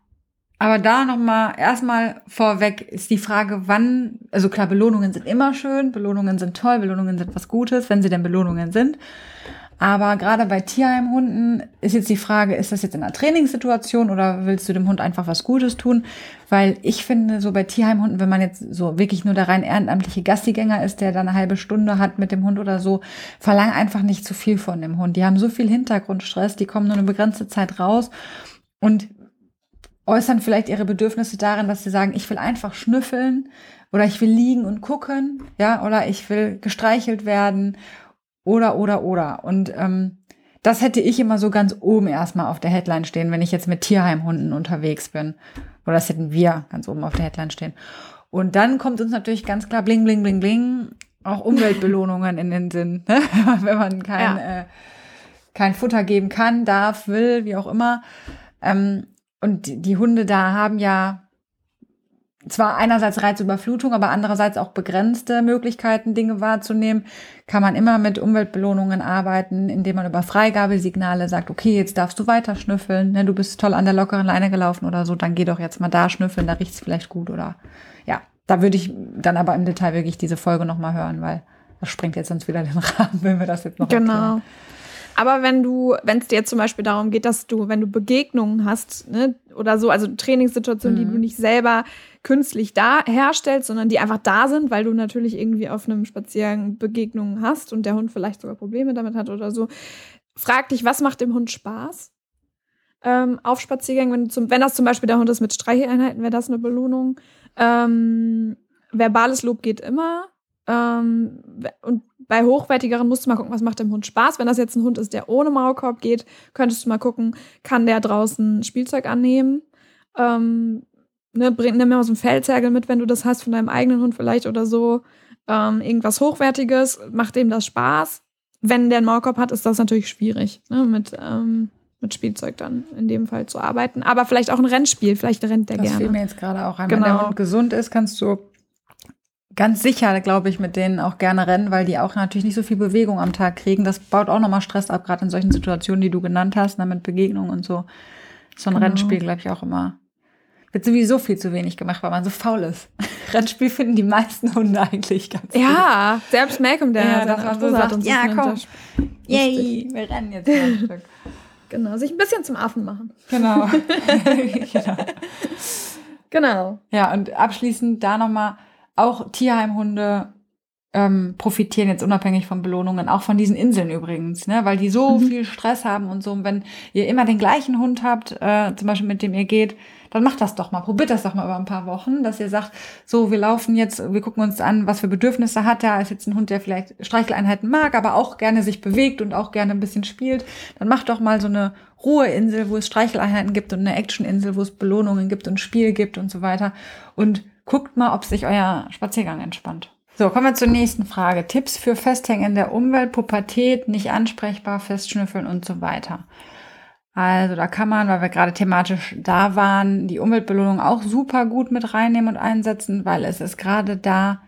aber da nochmal, erstmal vorweg ist die Frage, wann, also klar, Belohnungen sind immer schön, Belohnungen sind toll, Belohnungen sind was Gutes, wenn sie denn Belohnungen sind. Aber gerade bei Tierheimhunden ist jetzt die Frage, ist das jetzt in einer Trainingssituation oder willst du dem Hund einfach was Gutes tun? Weil ich finde, so bei Tierheimhunden, wenn man jetzt so wirklich nur der rein ehrenamtliche Gassigänger ist, der dann eine halbe Stunde hat mit dem Hund oder so, verlang einfach nicht zu viel von dem Hund. Die haben so viel Hintergrundstress, die kommen nur eine begrenzte Zeit raus und äußern vielleicht ihre Bedürfnisse darin, dass sie sagen, ich will einfach schnüffeln oder ich will liegen und gucken, ja, oder ich will gestreichelt werden oder, oder, oder. Und ähm, das hätte ich immer so ganz oben erstmal auf der Headline stehen, wenn ich jetzt mit Tierheimhunden unterwegs bin. Oder das hätten wir ganz oben auf der Headline stehen. Und dann kommt uns natürlich ganz klar bling, bling, bling, bling, auch Umweltbelohnungen in den Sinn. Ne? wenn man kein, ja. äh, kein Futter geben kann, darf, will, wie auch immer. Ähm, und die Hunde da haben ja zwar einerseits Reizüberflutung, aber andererseits auch begrenzte Möglichkeiten, Dinge wahrzunehmen, kann man immer mit Umweltbelohnungen arbeiten, indem man über Freigabesignale sagt, okay, jetzt darfst du weiter schnüffeln, ne, du bist toll an der lockeren Leine gelaufen oder so, dann geh doch jetzt mal da schnüffeln, da riecht's vielleicht gut oder ja, da würde ich dann aber im Detail wirklich diese Folge nochmal hören, weil das springt jetzt sonst wieder den Rahmen, wenn wir das jetzt noch Genau. Erklären. Aber wenn du, wenn es dir zum Beispiel darum geht, dass du, wenn du Begegnungen hast, ne, oder so, also Trainingssituationen, mhm. die du nicht selber künstlich da herstellst, sondern die einfach da sind, weil du natürlich irgendwie auf einem Spaziergang Begegnungen hast und der Hund vielleicht sogar Probleme damit hat oder so. Frag dich, was macht dem Hund Spaß? Ähm, auf Spaziergängen, wenn, zum, wenn das zum Beispiel der Hund ist mit Streicheleinheiten, wäre das eine Belohnung. Ähm, verbales Lob geht immer. Ähm, und bei hochwertigeren musst du mal gucken, was macht dem Hund Spaß. Wenn das jetzt ein Hund ist, der ohne Maulkorb geht, könntest du mal gucken, kann der draußen Spielzeug annehmen. Ähm, ne, bring, nimm mal so ein Feldzergel mit, wenn du das hast von deinem eigenen Hund vielleicht oder so. Ähm, irgendwas Hochwertiges, macht dem das Spaß. Wenn der einen Maulkorb hat, ist das natürlich schwierig, ne, mit, ähm, mit Spielzeug dann in dem Fall zu arbeiten. Aber vielleicht auch ein Rennspiel, vielleicht rennt der das gerne. Das fiel mir jetzt gerade auch ein. Genau. Wenn der Hund gesund ist, kannst du ganz sicher, glaube ich, mit denen auch gerne rennen, weil die auch natürlich nicht so viel Bewegung am Tag kriegen. Das baut auch nochmal Stress ab, gerade in solchen Situationen, die du genannt hast, ne, mit Begegnungen und so. So ein genau. Rennspiel, glaube ich, auch immer. Wird sowieso viel zu wenig gemacht, weil man so faul ist. Rennspiel finden die meisten Hunde eigentlich ganz Ja, gut. selbst Malcolm, der ja, das so sagt, uns ja, komm, yay, wir rennen jetzt mal ein Stück. Genau, sich ein bisschen zum Affen machen. Genau. genau. Genau. Ja, und abschließend da nochmal, auch Tierheimhunde ähm, profitieren jetzt unabhängig von Belohnungen, auch von diesen Inseln übrigens, ne? weil die so mhm. viel Stress haben und so. Und wenn ihr immer den gleichen Hund habt, äh, zum Beispiel mit dem ihr geht, dann macht das doch mal, probiert das doch mal über ein paar Wochen, dass ihr sagt, so, wir laufen jetzt, wir gucken uns an, was für Bedürfnisse hat er. Ist jetzt ein Hund, der vielleicht Streicheleinheiten mag, aber auch gerne sich bewegt und auch gerne ein bisschen spielt. Dann macht doch mal so eine Ruheinsel, wo es Streicheleinheiten gibt und eine Actioninsel, wo es Belohnungen gibt und Spiel gibt und so weiter. Und guckt mal, ob sich euer Spaziergang entspannt. So, kommen wir zur nächsten Frage. Tipps für Festhängen in der Umwelt, Pubertät, nicht ansprechbar, festschnüffeln und so weiter. Also da kann man, weil wir gerade thematisch da waren, die Umweltbelohnung auch super gut mit reinnehmen und einsetzen, weil es ist gerade da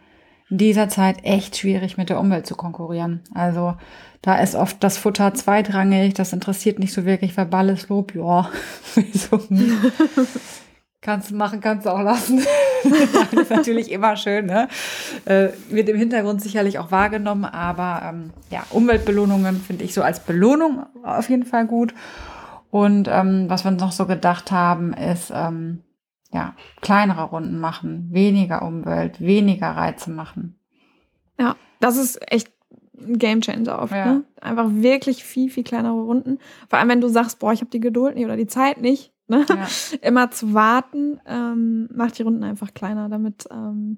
in dieser Zeit echt schwierig mit der Umwelt zu konkurrieren. Also da ist oft das Futter zweitrangig, das interessiert nicht so wirklich verbales Lob. Ja? Kannst du machen, kannst du auch lassen. das ist natürlich immer schön, ne? Äh, wird im Hintergrund sicherlich auch wahrgenommen, aber ähm, ja, Umweltbelohnungen finde ich so als Belohnung auf jeden Fall gut. Und ähm, was wir uns noch so gedacht haben, ist ähm, ja kleinere Runden machen, weniger Umwelt, weniger Reize machen. Ja, das ist echt ein Gamechanger oft. Ja. Ne? Einfach wirklich viel, viel kleinere Runden. Vor allem, wenn du sagst, boah, ich habe die Geduld nicht oder die Zeit nicht, Ne? Ja. Immer zu warten, ähm, macht die Runden einfach kleiner, damit ähm,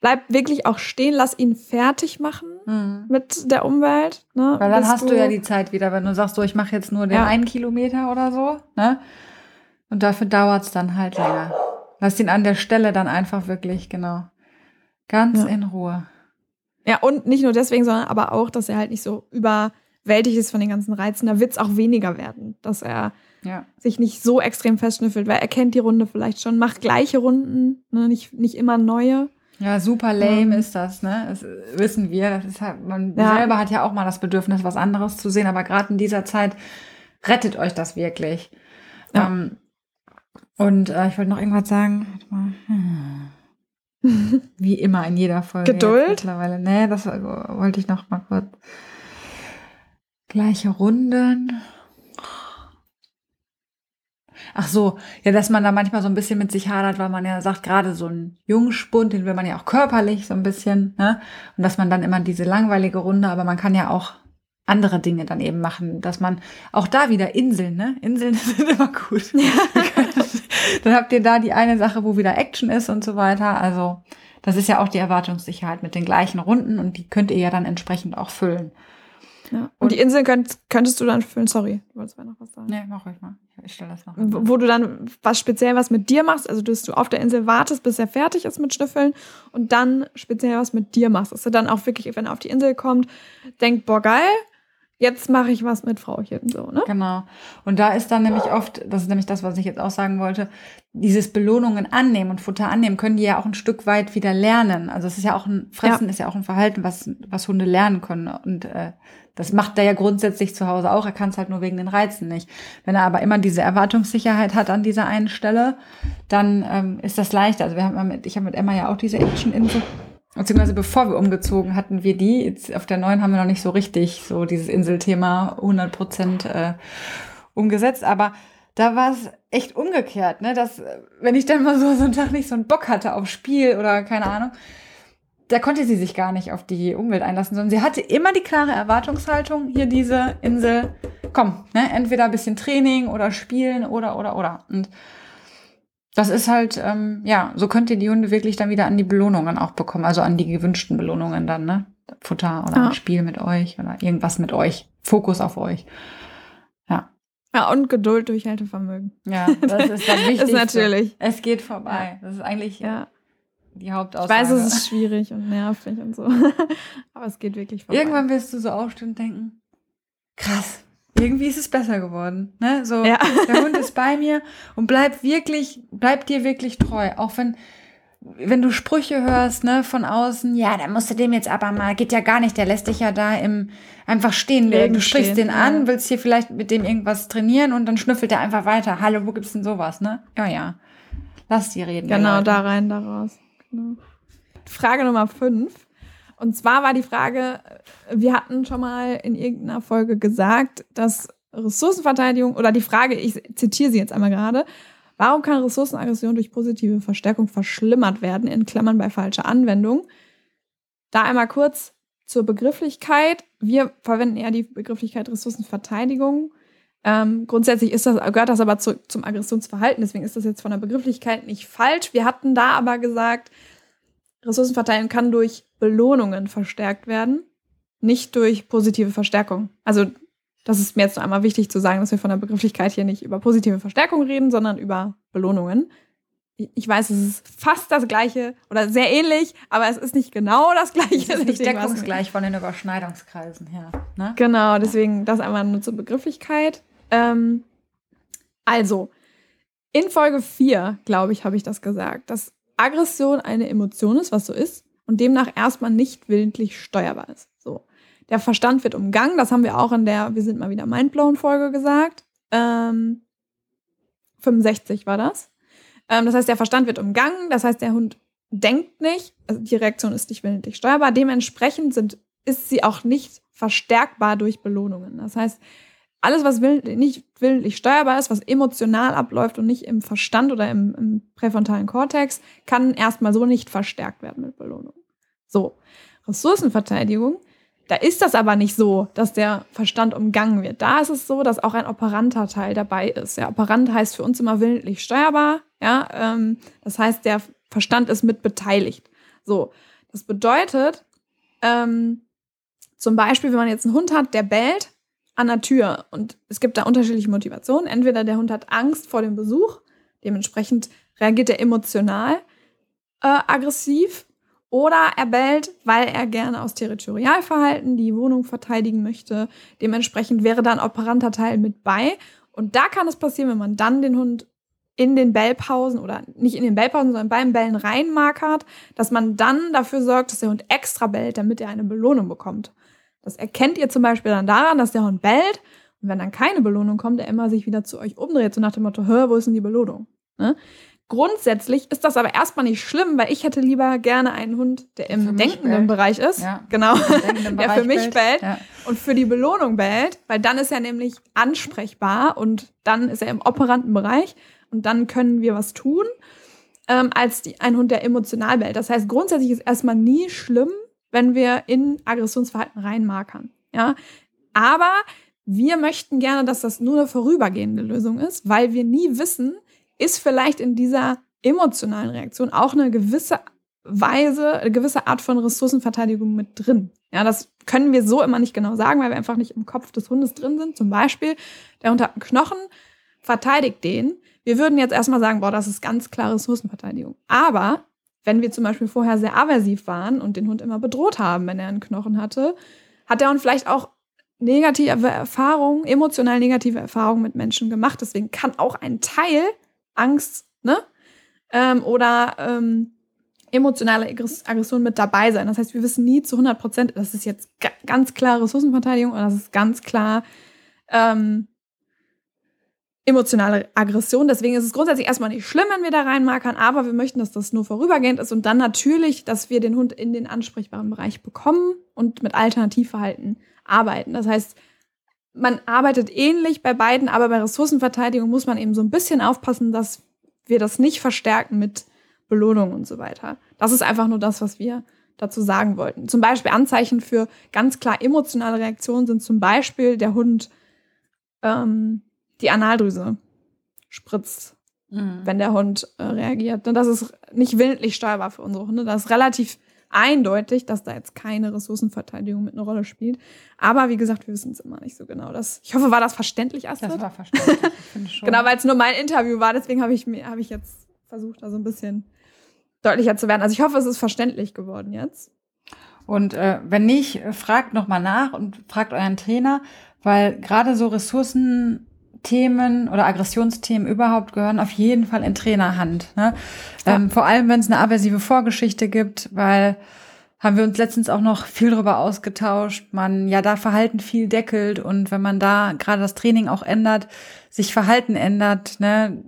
bleib wirklich auch stehen, lass ihn fertig machen mhm. mit der Umwelt. Ne? Weil dann hast du, ja die Zeit wieder, wenn du sagst, so ich mache jetzt nur den ja. einen Kilometer oder so, ne? Und dafür dauert es dann halt länger. Lass ihn an der Stelle dann einfach wirklich, genau, ganz ja. in Ruhe. Ja, und nicht nur deswegen, sondern aber auch, dass er halt nicht so überwältigt ist von den ganzen Reizen. Da wird es auch weniger werden, dass er ja. sich nicht so extrem festschnüffelt, weil er kennt die Runde vielleicht schon, macht gleiche Runden, ne, nicht, nicht immer neue. Ja, super lame ähm, ist das, ne? Das wissen wir. Das halt, man ja. selber hat ja auch mal das Bedürfnis, was anderes zu sehen, aber gerade in dieser Zeit rettet euch das wirklich. Ja. Ähm, und äh, ich wollte noch irgendwas sagen. Wie immer in jeder Folge. Geduld? Mittlerweile. Nee, das wollte ich noch mal kurz. Gleiche Runden. Ach so, ja, dass man da manchmal so ein bisschen mit sich hadert, weil man ja sagt, gerade so ein Jungspund, den will man ja auch körperlich so ein bisschen, ne? Und dass man dann immer diese langweilige Runde, aber man kann ja auch andere Dinge dann eben machen, dass man auch da wieder Inseln, ne? Inseln sind immer gut. Ja. dann habt ihr da die eine Sache, wo wieder Action ist und so weiter. Also, das ist ja auch die Erwartungssicherheit mit den gleichen Runden und die könnt ihr ja dann entsprechend auch füllen. Ja. Und, und die Insel könnt, könntest du dann füllen, sorry, du wolltest noch was sagen. Nee, mach ruhig mal. Ich stelle das noch. Wo du dann was speziell was mit dir machst, also dass du auf der Insel wartest, bis er fertig ist mit Schnüffeln und dann speziell was mit dir machst. Dass er dann auch wirklich, wenn er auf die Insel kommt, denkt, boah, geil, jetzt mache ich was mit Frauchen, so, ne? Genau. Und da ist dann nämlich oft, das ist nämlich das, was ich jetzt auch sagen wollte, dieses Belohnungen annehmen und Futter annehmen, können die ja auch ein Stück weit wieder lernen. Also es ist ja auch ein, Fressen ja. ist ja auch ein Verhalten, was, was Hunde lernen können. Und äh, das macht er ja grundsätzlich zu Hause auch. Er kann es halt nur wegen den Reizen nicht. Wenn er aber immer diese Erwartungssicherheit hat an dieser einen Stelle, dann ähm, ist das leichter. Also wir haben mit, ich habe mit Emma ja auch diese Action-Insel Beziehungsweise bevor wir umgezogen hatten wir die. Jetzt auf der neuen haben wir noch nicht so richtig so dieses Inselthema 100 Prozent äh, umgesetzt. Aber da war es echt umgekehrt, ne? Dass, wenn ich dann mal so, so einen Tag nicht so einen Bock hatte auf Spiel oder keine Ahnung, da konnte sie sich gar nicht auf die Umwelt einlassen, sondern sie hatte immer die klare Erwartungshaltung, hier diese Insel, komm, ne? Entweder ein bisschen Training oder Spielen oder, oder, oder. Und das ist halt, ähm, ja, so könnt ihr die Hunde wirklich dann wieder an die Belohnungen auch bekommen, also an die gewünschten Belohnungen dann, ne? Futter oder ja. ein Spiel mit euch oder irgendwas mit euch. Fokus auf euch. Ja. Ja, und Geduld, Durchhaltevermögen. Ja, das ist dann wichtig. ist natürlich. Es geht vorbei. Ja. Das ist eigentlich ja. die Hauptaussage. Ich weiß, es ist schwierig und nervig und so. Aber es geht wirklich vorbei. Irgendwann wirst du so aufstehen und denken, krass, irgendwie ist es besser geworden. Ne? So, ja. der Hund ist bei mir und bleibt wirklich, bleibt dir wirklich treu. Auch wenn, wenn du Sprüche hörst, ne, von außen, ja, dann musst du dem jetzt aber mal, geht ja gar nicht, der lässt dich ja da im, einfach stehen. Du, du sprichst den an, willst hier vielleicht mit dem irgendwas trainieren und dann schnüffelt er einfach weiter. Hallo, wo gibt's denn sowas, ne? Ja, ja. Lass die reden. Genau, da rein, da raus. Genau. Frage Nummer fünf. Und zwar war die Frage, wir hatten schon mal in irgendeiner Folge gesagt, dass Ressourcenverteidigung oder die Frage, ich zitiere sie jetzt einmal gerade, warum kann Ressourcenaggression durch positive Verstärkung verschlimmert werden, in Klammern bei falscher Anwendung? Da einmal kurz zur Begrifflichkeit. Wir verwenden eher die Begrifflichkeit Ressourcenverteidigung. Ähm, grundsätzlich ist das, gehört das aber zu, zum Aggressionsverhalten, deswegen ist das jetzt von der Begrifflichkeit nicht falsch. Wir hatten da aber gesagt, Ressourcenverteidigung kann durch Belohnungen verstärkt werden, nicht durch positive Verstärkung. Also das ist mir jetzt nur einmal wichtig zu sagen, dass wir von der Begrifflichkeit hier nicht über positive Verstärkung reden, sondern über Belohnungen. Ich weiß, es ist fast das gleiche oder sehr ähnlich, aber es ist nicht genau das gleiche. Es ist nicht deckungsgleich von den Überschneidungskreisen her. Ne? Genau, deswegen das einmal nur zur Begrifflichkeit. Ähm, also, in Folge 4, glaube ich, habe ich das gesagt, dass Aggression eine Emotion ist, was so ist, und demnach erstmal nicht willentlich steuerbar ist. So. Der Verstand wird umgangen, das haben wir auch in der Wir sind mal wieder Mindblown-Folge gesagt. Ähm, 65 war das. Ähm, das heißt, der Verstand wird umgangen, das heißt, der Hund denkt nicht, also die Reaktion ist nicht willentlich steuerbar. Dementsprechend sind, ist sie auch nicht verstärkbar durch Belohnungen. Das heißt, alles, was will, nicht willentlich steuerbar ist, was emotional abläuft und nicht im Verstand oder im, im präfrontalen Kortex, kann erstmal so nicht verstärkt werden mit Belohnung. So, Ressourcenverteidigung, da ist das aber nicht so, dass der Verstand umgangen wird. Da ist es so, dass auch ein operanter Teil dabei ist. Ja, operant heißt für uns immer willentlich steuerbar. Ja, ähm, das heißt, der Verstand ist mit beteiligt. So, das bedeutet, ähm, zum Beispiel, wenn man jetzt einen Hund hat, der bellt, an der Tür. Und es gibt da unterschiedliche Motivationen. Entweder der Hund hat Angst vor dem Besuch, dementsprechend reagiert er emotional äh, aggressiv. Oder er bellt, weil er gerne aus Territorialverhalten die Wohnung verteidigen möchte. Dementsprechend wäre da ein operanter Teil mit bei. Und da kann es passieren, wenn man dann den Hund in den Bellpausen oder nicht in den Bellpausen, sondern beim Bellen reinmarkert, dass man dann dafür sorgt, dass der Hund extra bellt, damit er eine Belohnung bekommt. Das erkennt ihr zum Beispiel dann daran, dass der Hund bellt und wenn dann keine Belohnung kommt, er immer sich wieder zu euch umdreht, so nach dem Motto, hör, wo ist denn die Belohnung? Ne? Grundsätzlich ist das aber erstmal nicht schlimm, weil ich hätte lieber gerne einen Hund, der im denkenden Bereich ist. Ja. Genau. der für mich bellt, bellt ja. und für die Belohnung bellt, weil dann ist er nämlich ansprechbar und dann ist er im operanten Bereich und dann können wir was tun, ähm, als die, ein Hund, der emotional bellt. Das heißt, grundsätzlich ist erstmal nie schlimm, wenn wir in Aggressionsverhalten reinmarkern. Ja. Aber wir möchten gerne, dass das nur eine vorübergehende Lösung ist, weil wir nie wissen, ist vielleicht in dieser emotionalen Reaktion auch eine gewisse Weise, eine gewisse Art von Ressourcenverteidigung mit drin. Ja, das können wir so immer nicht genau sagen, weil wir einfach nicht im Kopf des Hundes drin sind. Zum Beispiel, der Hund hat einen Knochen, verteidigt den. Wir würden jetzt erstmal sagen, boah, das ist ganz klar Ressourcenverteidigung. Aber wenn wir zum Beispiel vorher sehr aversiv waren und den Hund immer bedroht haben, wenn er einen Knochen hatte, hat der Hund vielleicht auch negative Erfahrungen, emotional negative Erfahrungen mit Menschen gemacht. Deswegen kann auch ein Teil Angst, ne? Ähm, oder ähm, emotionale Aggression mit dabei sein. Das heißt, wir wissen nie zu 100 Prozent, das ist jetzt ganz klar Ressourcenverteidigung oder das ist ganz klar ähm, emotionale Aggression. Deswegen ist es grundsätzlich erstmal nicht schlimm, wenn wir da reinmarkern, aber wir möchten, dass das nur vorübergehend ist und dann natürlich, dass wir den Hund in den ansprechbaren Bereich bekommen und mit Alternativverhalten arbeiten. Das heißt, man arbeitet ähnlich bei beiden, aber bei Ressourcenverteidigung muss man eben so ein bisschen aufpassen, dass wir das nicht verstärken mit Belohnung und so weiter. Das ist einfach nur das, was wir dazu sagen wollten. Zum Beispiel Anzeichen für ganz klar emotionale Reaktionen sind zum Beispiel der Hund ähm, die Analdrüse spritzt, mhm. wenn der Hund äh, reagiert. Und das ist nicht willentlich steuerbar für unsere Hunde. Das ist relativ eindeutig, dass da jetzt keine Ressourcenverteidigung mit einer Rolle spielt. Aber wie gesagt, wir wissen es immer nicht so genau. Das, ich hoffe, war das verständlich, Astrid? Das war verständlich, finde schon. genau, weil es nur mein Interview war, deswegen habe ich, hab ich jetzt versucht, da so ein bisschen deutlicher zu werden. Also ich hoffe, es ist verständlich geworden jetzt. Und äh, wenn nicht, fragt nochmal nach und fragt euren Trainer, weil gerade so Ressourcen Themen oder Aggressionsthemen überhaupt gehören auf jeden Fall in Trainerhand. Ne? Ja. Ähm, vor allem, wenn es eine aversive Vorgeschichte gibt, weil haben wir uns letztens auch noch viel darüber ausgetauscht, man ja da Verhalten viel deckelt und wenn man da gerade das Training auch ändert, sich Verhalten ändert, ne,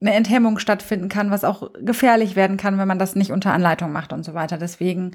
eine Enthemmung stattfinden kann, was auch gefährlich werden kann, wenn man das nicht unter Anleitung macht und so weiter. Deswegen,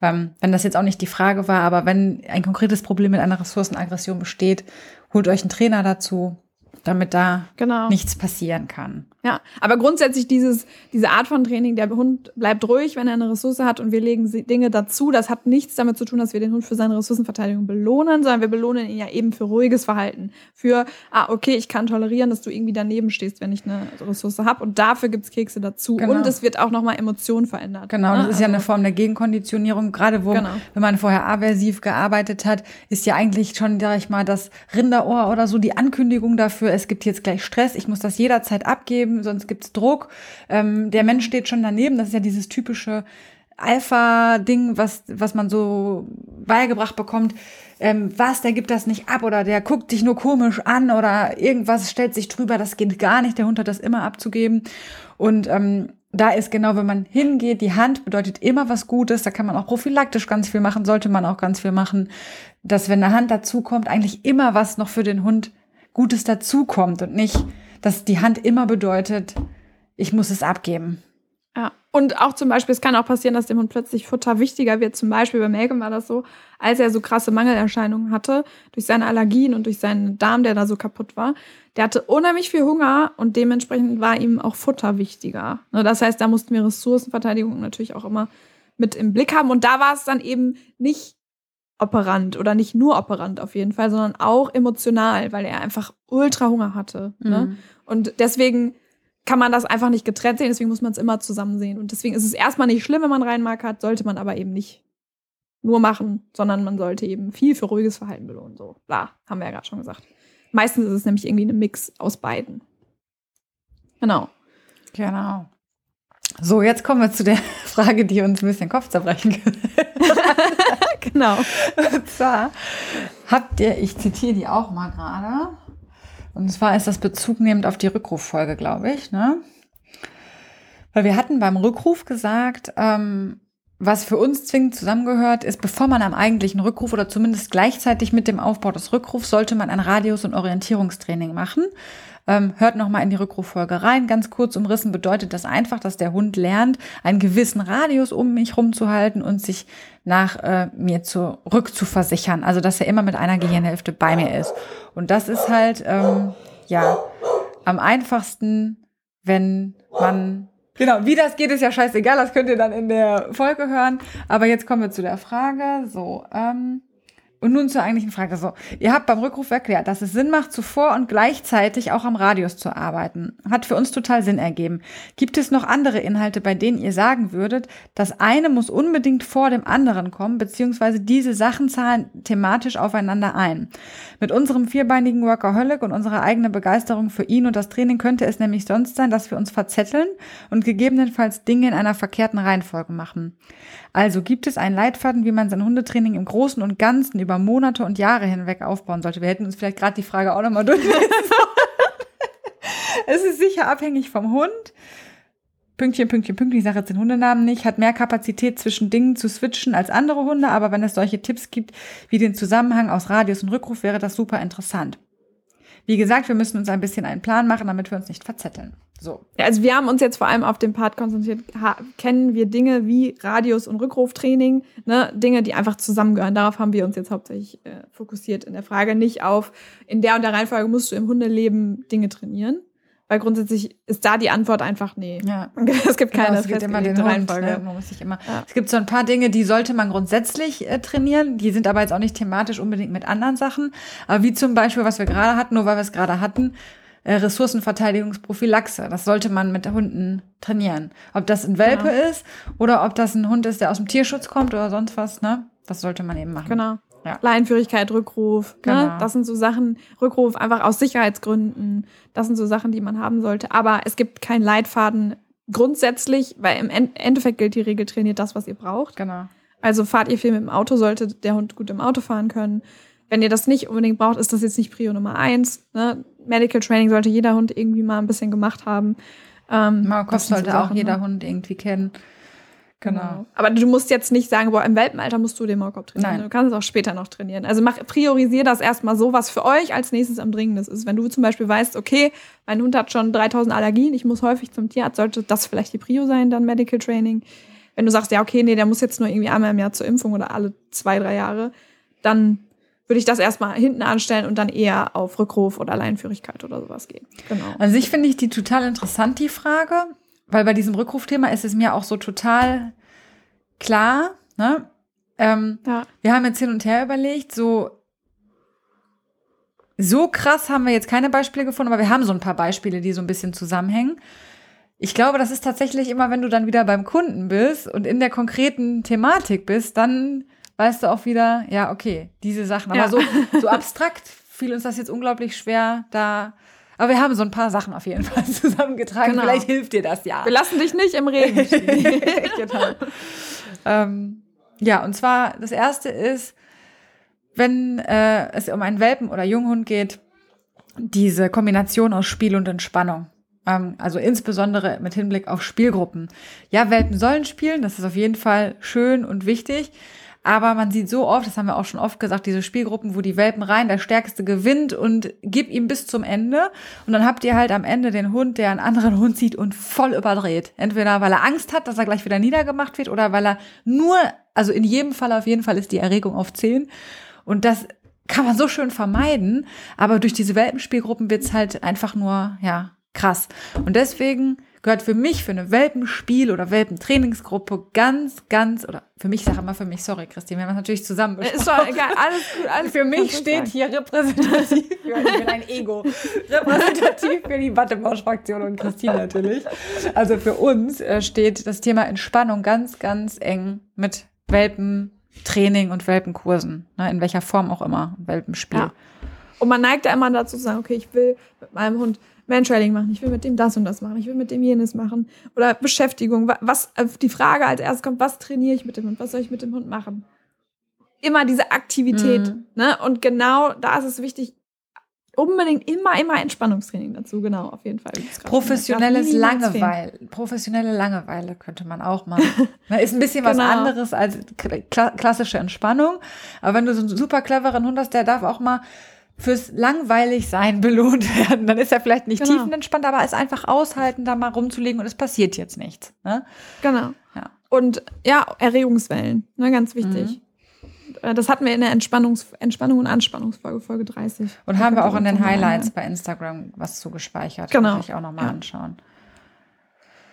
ähm, wenn das jetzt auch nicht die Frage war, aber wenn ein konkretes Problem mit einer Ressourcenaggression besteht holt euch einen Trainer dazu, damit da genau. nichts passieren kann. Ja, aber grundsätzlich dieses, diese Art von Training, der Hund bleibt ruhig, wenn er eine Ressource hat und wir legen Dinge dazu. Das hat nichts damit zu tun, dass wir den Hund für seine Ressourcenverteidigung belohnen, sondern wir belohnen ihn ja eben für ruhiges Verhalten. Für, ah, okay, ich kann tolerieren, dass du irgendwie daneben stehst, wenn ich eine Ressource habe und dafür gibt's Kekse dazu. Genau. Und es wird auch nochmal Emotionen verändert. Genau, das ne? ist also, ja eine Form der Gegenkonditionierung. Gerade wo, genau. wenn man vorher aversiv gearbeitet hat, ist ja eigentlich schon, sag ich mal, das Rinderohr oder so die Ankündigung dafür, es gibt jetzt gleich Stress, ich muss das jederzeit abgeben, sonst gibt's Druck. Ähm, der Mensch steht schon daneben. Das ist ja dieses typische Alpha-Ding, was, was man so beigebracht bekommt. Ähm, was, der gibt das nicht ab oder der guckt dich nur komisch an oder irgendwas stellt sich drüber. Das geht gar nicht. Der Hund hat das immer abzugeben. Und ähm, da ist genau, wenn man hingeht, die Hand bedeutet immer was Gutes. Da kann man auch prophylaktisch ganz viel machen, sollte man auch ganz viel machen. Dass, wenn eine Hand dazukommt, eigentlich immer was noch für den Hund Gutes dazukommt und nicht dass die Hand immer bedeutet, ich muss es abgeben. Ja, und auch zum Beispiel, es kann auch passieren, dass dem Hund plötzlich Futter wichtiger wird. Zum Beispiel bei Malcolm war das so, als er so krasse Mangelerscheinungen hatte, durch seine Allergien und durch seinen Darm, der da so kaputt war. Der hatte unheimlich viel Hunger und dementsprechend war ihm auch Futter wichtiger. Ne, das heißt, da mussten wir Ressourcenverteidigung natürlich auch immer mit im Blick haben. Und da war es dann eben nicht operant oder nicht nur operant auf jeden Fall, sondern auch emotional, weil er einfach ultra Hunger hatte. Ne? Mhm. Ne? Und deswegen kann man das einfach nicht getrennt sehen, deswegen muss man es immer zusammen sehen. Und deswegen ist es erstmal nicht schlimm, wenn man reinmarkert, sollte man aber eben nicht nur machen, sondern man sollte eben viel für ruhiges Verhalten belohnen. So, bla, haben wir ja gerade schon gesagt. Meistens ist es nämlich irgendwie ein Mix aus beiden. Genau. Genau. So, jetzt kommen wir zu der Frage, die uns ein bisschen Kopf zerbrechen kann. genau. Und zwar habt ihr, ich zitiere die auch mal gerade, und zwar ist das bezugnehmend auf die Rückruffolge, glaube ich, ne? Weil wir hatten beim Rückruf gesagt, ähm, was für uns zwingend zusammengehört, ist, bevor man am eigentlichen Rückruf oder zumindest gleichzeitig mit dem Aufbau des Rückrufs, sollte man ein Radius- und Orientierungstraining machen. Ähm, hört nochmal in die Rückruffolge rein. Ganz kurz umrissen bedeutet das einfach, dass der Hund lernt, einen gewissen Radius um mich rumzuhalten und sich nach äh, mir zurück zu versichern. Also, dass er immer mit einer Gehirnhälfte bei mir ist. Und das ist halt, ähm, ja, am einfachsten, wenn man Genau, wie das geht, ist ja scheißegal, das könnt ihr dann in der Folge hören. Aber jetzt kommen wir zu der Frage. So, ähm, und nun zur eigentlichen Frage. So, ihr habt beim Rückruf erklärt, dass es Sinn macht, zuvor und gleichzeitig auch am Radius zu arbeiten. Hat für uns total Sinn ergeben. Gibt es noch andere Inhalte, bei denen ihr sagen würdet, das eine muss unbedingt vor dem anderen kommen, beziehungsweise diese Sachen zahlen thematisch aufeinander ein? Mit unserem vierbeinigen Workaholic und unserer eigenen Begeisterung für ihn und das Training könnte es nämlich sonst sein, dass wir uns verzetteln und gegebenenfalls Dinge in einer verkehrten Reihenfolge machen. Also gibt es einen Leitfaden, wie man sein Hundetraining im Großen und Ganzen über Monate und Jahre hinweg aufbauen sollte. Wir hätten uns vielleicht gerade die Frage auch nochmal durchlesen Es ist sicher abhängig vom Hund. Pünktchen, Pünktchen, Pünktchen, ich sage jetzt den Hundenamen nicht, hat mehr Kapazität zwischen Dingen zu switchen als andere Hunde, aber wenn es solche Tipps gibt wie den Zusammenhang aus Radius und Rückruf, wäre das super interessant. Wie gesagt, wir müssen uns ein bisschen einen Plan machen, damit wir uns nicht verzetteln. So. Ja, also wir haben uns jetzt vor allem auf den Part konzentriert. kennen wir Dinge wie Radius- und Rückruftraining, ne? Dinge, die einfach zusammengehören. Darauf haben wir uns jetzt hauptsächlich äh, fokussiert in der Frage. Nicht auf, in der und der Reihenfolge musst du im Hundeleben Dinge trainieren. Weil grundsätzlich ist da die Antwort einfach nee. Ja. Es gibt keine genau, es gibt immer den Reihenfolge. Ne? Man muss sich immer. Ja. Es gibt so ein paar Dinge, die sollte man grundsätzlich äh, trainieren. Die sind aber jetzt auch nicht thematisch unbedingt mit anderen Sachen. Aber wie zum Beispiel, was wir gerade hatten, nur weil wir es gerade hatten, äh, Ressourcenverteidigungsprophylaxe. Das sollte man mit Hunden trainieren. Ob das ein Welpe genau. ist oder ob das ein Hund ist, der aus dem Tierschutz kommt oder sonst was, ne? Das sollte man eben machen. Genau. Ja. Leinführigkeit, Rückruf. Ne? Genau. Ne? Das sind so Sachen, Rückruf einfach aus Sicherheitsgründen. Das sind so Sachen, die man haben sollte. Aber es gibt keinen Leitfaden grundsätzlich, weil im Endeffekt gilt die Regel, trainiert das, was ihr braucht. Genau. Also fahrt ihr viel mit dem Auto, sollte der Hund gut im Auto fahren können. Wenn ihr das nicht unbedingt braucht, ist das jetzt nicht Prio Nummer eins. Ne? Medical Training sollte jeder Hund irgendwie mal ein bisschen gemacht haben. Ähm, Maulkorb sollte so auch jeder ne? Hund irgendwie kennen. Genau. genau. Aber du musst jetzt nicht sagen, boah, im Welpenalter musst du den Maulkorb trainieren. Nein. Du kannst es auch später noch trainieren. Also mach, priorisier das erstmal so, was für euch als nächstes am dringendsten ist. Wenn du zum Beispiel weißt, okay, mein Hund hat schon 3000 Allergien, ich muss häufig zum Tierarzt, sollte das vielleicht die Prio sein, dann Medical Training. Wenn du sagst, ja, okay, nee, der muss jetzt nur irgendwie einmal im Jahr zur Impfung oder alle zwei, drei Jahre, dann würde ich das erstmal hinten anstellen und dann eher auf Rückruf oder Leinführigkeit oder sowas gehen. Genau. Also ich finde ich die total interessant, die Frage. Weil bei diesem Rückrufthema ist es mir auch so total klar, ne? Ähm, ja. Wir haben jetzt hin und her überlegt, so, so krass haben wir jetzt keine Beispiele gefunden, aber wir haben so ein paar Beispiele, die so ein bisschen zusammenhängen. Ich glaube, das ist tatsächlich immer, wenn du dann wieder beim Kunden bist und in der konkreten Thematik bist, dann weißt du auch wieder, ja, okay, diese Sachen. Aber ja. so, so abstrakt fiel uns das jetzt unglaublich schwer, da aber wir haben so ein paar Sachen auf jeden Fall zusammengetragen. Genau. Vielleicht hilft dir das ja. Wir lassen dich nicht im Regen stehen. genau. ähm, ja, und zwar das erste ist, wenn äh, es um einen Welpen oder Junghund geht, diese Kombination aus Spiel und Entspannung. Ähm, also insbesondere mit Hinblick auf Spielgruppen. Ja, Welpen sollen spielen, das ist auf jeden Fall schön und wichtig. Aber man sieht so oft, das haben wir auch schon oft gesagt, diese Spielgruppen, wo die Welpen rein, der Stärkste gewinnt und gib ihm bis zum Ende. Und dann habt ihr halt am Ende den Hund, der einen anderen Hund sieht und voll überdreht. Entweder weil er Angst hat, dass er gleich wieder niedergemacht wird oder weil er nur, also in jedem Fall auf jeden Fall ist die Erregung auf 10. Und das kann man so schön vermeiden. Aber durch diese Welpenspielgruppen wird's halt einfach nur, ja, krass. Und deswegen gehört für mich, für eine Welpenspiel- oder Welpentrainingsgruppe ganz, ganz, oder für mich, sag mal für mich, sorry, Christine, wir haben das natürlich zusammen besprochen. Ist doch egal, alles gut, alles Für mich steht sagen. hier repräsentativ für, ich bin ein Ego, repräsentativ für die Wattebausch-Fraktion und Christine natürlich. Also für uns äh, steht das Thema Entspannung ganz, ganz eng mit Welpentraining und Welpenkursen, ne, in welcher Form auch immer, Welpenspiel. Ja. Und man neigt da immer dazu zu sagen, okay, ich will mit meinem Hund Mantrailing machen, ich will mit dem das und das machen, ich will mit dem jenes machen. Oder Beschäftigung. Was, äh, die Frage als erstes kommt, was trainiere ich mit dem Hund? Was soll ich mit dem Hund machen? Immer diese Aktivität. Mhm. Ne? Und genau da ist es wichtig, unbedingt immer, immer Entspannungstraining dazu, genau, auf jeden Fall. Professionelles Langeweile, professionelle Langeweile könnte man auch machen. Ist ein bisschen genau. was anderes als klassische Entspannung. Aber wenn du so einen super cleveren Hund hast, der darf auch mal fürs langweilig sein belohnt werden. Dann ist er vielleicht nicht genau. tiefenentspannt, aber es einfach aushalten, da mal rumzulegen und es passiert jetzt nichts. Ne? Genau. Ja. Und ja, Erregungswellen, ne, ganz wichtig. Mhm. Das hatten wir in der Entspannungs Entspannung und Anspannungsfolge, Folge 30. Und da haben wir auch in den Highlights bei Instagram was zu gespeichert. Genau. Kann ich auch nochmal ja. anschauen.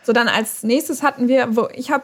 So, dann als nächstes hatten wir, wo ich habe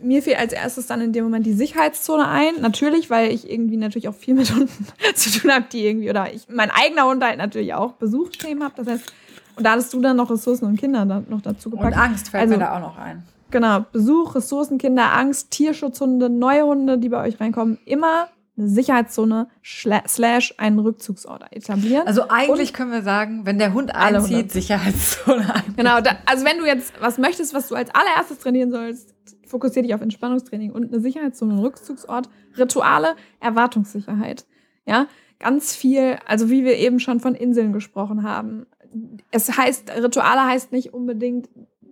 mir fiel als erstes dann in dem Moment die Sicherheitszone ein. Natürlich, weil ich irgendwie natürlich auch viel mit Hunden zu tun habe, die irgendwie, oder ich, mein eigener Hund halt natürlich auch Besuchsthemen habe. Das heißt, und da hattest du dann noch Ressourcen und Kinder dann noch dazu gepackt. Und Angst fällt also, mir da auch noch ein. Genau, Besuch, Ressourcen, Kinder, Angst, Tierschutzhunde, neue Hunde, die bei euch reinkommen. Immer eine Sicherheitszone slash einen Rückzugsort etablieren. Also eigentlich und können wir sagen, wenn der Hund einzieht, Sicherheitszone ein. Genau, da, also wenn du jetzt was möchtest, was du als allererstes trainieren sollst, fokussiere dich auf Entspannungstraining und eine Sicherheitszone, einen Rückzugsort, Rituale, Erwartungssicherheit. Ja, ganz viel, also wie wir eben schon von Inseln gesprochen haben. Es heißt, Rituale heißt nicht unbedingt,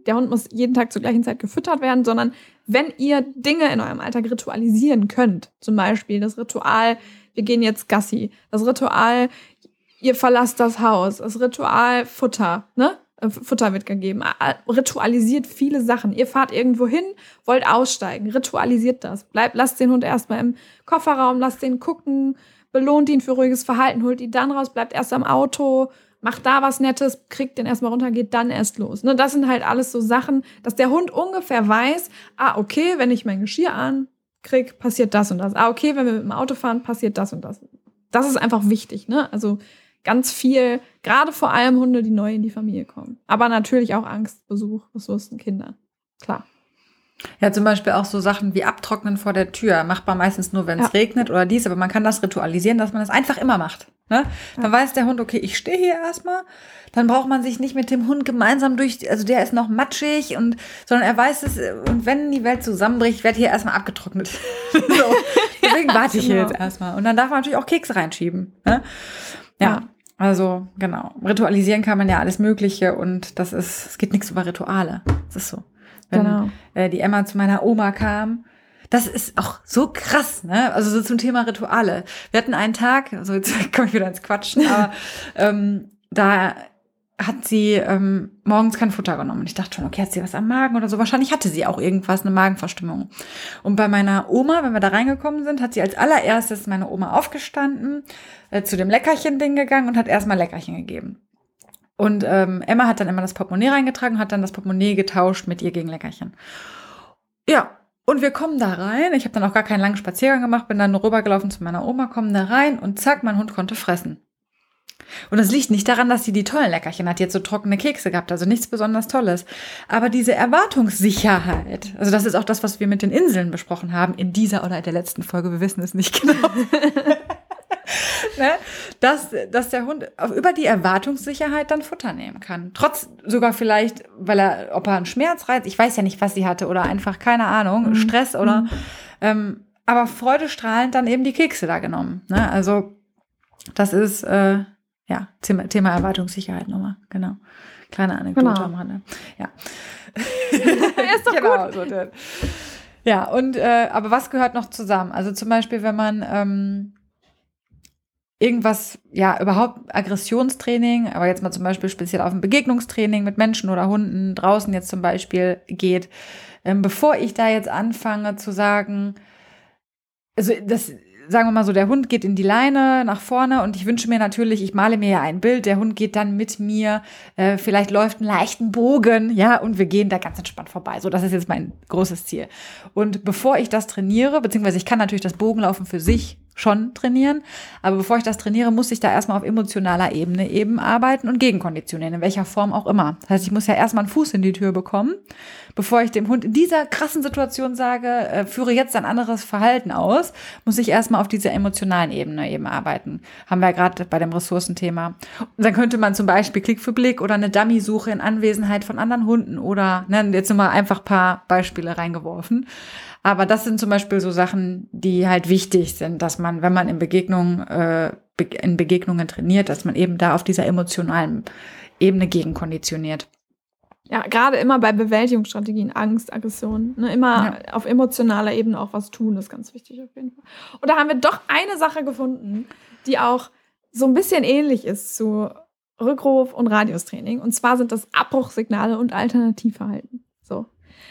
der Hund muss jeden Tag zur gleichen Zeit gefüttert werden, sondern wenn ihr Dinge in eurem Alltag ritualisieren könnt, zum Beispiel das Ritual, wir gehen jetzt Gassi, das Ritual, ihr verlasst das Haus, das Ritual Futter, ne? Äh, Futter wird gegeben. Ritualisiert viele Sachen. Ihr fahrt irgendwo hin, wollt aussteigen. Ritualisiert das. Bleibt, lasst den Hund erstmal im Kofferraum, lasst den gucken, belohnt ihn für ruhiges Verhalten, holt ihn dann raus, bleibt erst am Auto, macht da was Nettes, kriegt den erstmal runter, geht dann erst los. Ne, das sind halt alles so Sachen, dass der Hund ungefähr weiß, ah, okay, wenn ich mein Geschirr ankrieg, passiert das und das. Ah, okay, wenn wir mit dem Auto fahren, passiert das und das. Das ist einfach wichtig, ne? Also ganz viel, gerade vor allem Hunde, die neu in die Familie kommen. Aber natürlich auch Angst, Besuch, Ressourcen, Kinder. Klar. Ja, zum Beispiel auch so Sachen wie Abtrocknen vor der Tür. Macht man meistens nur, wenn es ja. regnet oder dies, aber man kann das ritualisieren, dass man das einfach immer macht. Ne? Dann ja. weiß der Hund, okay, ich stehe hier erstmal. Dann braucht man sich nicht mit dem Hund gemeinsam durch, also der ist noch matschig und, sondern er weiß es, und wenn die Welt zusammenbricht, werde hier erstmal abgetrocknet. so. Deswegen warte ich genau. hier jetzt erstmal. Und dann darf man natürlich auch Kekse reinschieben. Ne? ja. ja. Also, genau. Ritualisieren kann man ja alles Mögliche und das ist, es geht nichts über Rituale. Das ist so. Wenn genau. äh, die Emma zu meiner Oma kam, das ist auch so krass, ne? Also so zum Thema Rituale. Wir hatten einen Tag, also jetzt komme ich wieder ins Quatschen, aber ähm, da hat sie ähm, morgens kein Futter genommen. Und ich dachte schon, okay, hat sie was am Magen oder so. Wahrscheinlich hatte sie auch irgendwas, eine Magenverstimmung. Und bei meiner Oma, wenn wir da reingekommen sind, hat sie als allererstes meine Oma aufgestanden, äh, zu dem Leckerchen-Ding gegangen und hat erstmal Leckerchen gegeben. Und ähm, Emma hat dann immer das Portemonnaie reingetragen, hat dann das Portemonnaie getauscht mit ihr gegen Leckerchen. Ja, und wir kommen da rein. Ich habe dann auch gar keinen langen Spaziergang gemacht, bin dann rübergelaufen zu meiner Oma, kommen da rein und zack, mein Hund konnte fressen. Und das liegt nicht daran, dass sie die tollen Leckerchen hat, jetzt so trockene Kekse gehabt, also nichts besonders Tolles. Aber diese Erwartungssicherheit, also das ist auch das, was wir mit den Inseln besprochen haben, in dieser oder in der letzten Folge, wir wissen es nicht genau. ne? dass, dass der Hund über die Erwartungssicherheit dann Futter nehmen kann. Trotz sogar vielleicht, weil er, ob er einen Schmerzreiz, ich weiß ja nicht, was sie hatte, oder einfach, keine Ahnung, mhm. Stress oder, mhm. ähm, aber freudestrahlend dann eben die Kekse da genommen. Ne? Also, das ist, äh, ja, Thema, Thema Erwartungssicherheit nochmal, genau. Kleine Anekdote genau. am Rande. Ja. ist doch genau, gut. So, ja, und äh, aber was gehört noch zusammen? Also zum Beispiel, wenn man ähm, irgendwas, ja, überhaupt Aggressionstraining, aber jetzt mal zum Beispiel speziell auf ein Begegnungstraining mit Menschen oder Hunden draußen jetzt zum Beispiel geht, ähm, bevor ich da jetzt anfange zu sagen, also das sagen wir mal so, der Hund geht in die Leine nach vorne und ich wünsche mir natürlich, ich male mir ja ein Bild, der Hund geht dann mit mir, äh, vielleicht läuft einen leichten Bogen, ja, und wir gehen da ganz entspannt vorbei. So, das ist jetzt mein großes Ziel. Und bevor ich das trainiere, beziehungsweise ich kann natürlich das Bogenlaufen für sich schon trainieren. Aber bevor ich das trainiere, muss ich da erstmal auf emotionaler Ebene eben arbeiten und gegenkonditionieren, in welcher Form auch immer. Das heißt, ich muss ja erstmal einen Fuß in die Tür bekommen, bevor ich dem Hund in dieser krassen Situation sage, äh, führe jetzt ein anderes Verhalten aus, muss ich erstmal auf dieser emotionalen Ebene eben arbeiten. Haben wir ja gerade bei dem Ressourcenthema. Und dann könnte man zum Beispiel Klick für Blick oder eine Dummy-Suche in Anwesenheit von anderen Hunden oder, ne, jetzt nur mal einfach paar Beispiele reingeworfen. Aber das sind zum Beispiel so Sachen, die halt wichtig sind, dass man, wenn man in Begegnungen, äh, in Begegnungen trainiert, dass man eben da auf dieser emotionalen Ebene gegenkonditioniert. Ja, gerade immer bei Bewältigungsstrategien, Angst, Aggression, ne, immer ja. auf emotionaler Ebene auch was tun, ist ganz wichtig auf jeden Fall. Und da haben wir doch eine Sache gefunden, die auch so ein bisschen ähnlich ist zu Rückruf und Radiustraining. Und zwar sind das Abbruchsignale und Alternativverhalten. So.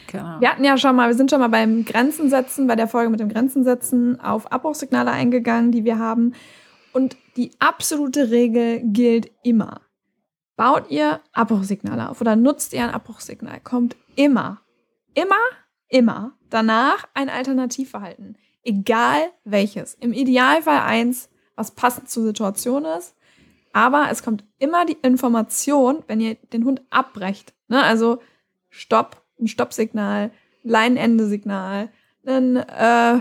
Genau. Wir hatten ja schon mal, wir sind schon mal beim Grenzen setzen, bei der Folge mit dem Grenzen setzen auf Abbruchsignale eingegangen, die wir haben. Und die absolute Regel gilt immer. Baut ihr Abbruchsignale auf oder nutzt ihr ein Abbruchsignal, kommt immer, immer, immer danach ein Alternativverhalten. Egal welches. Im Idealfall eins, was passend zur Situation ist. Aber es kommt immer die Information, wenn ihr den Hund abbrecht. Ne? Also Stopp, ein Stoppsignal, Leinenende-Signal, ein äh,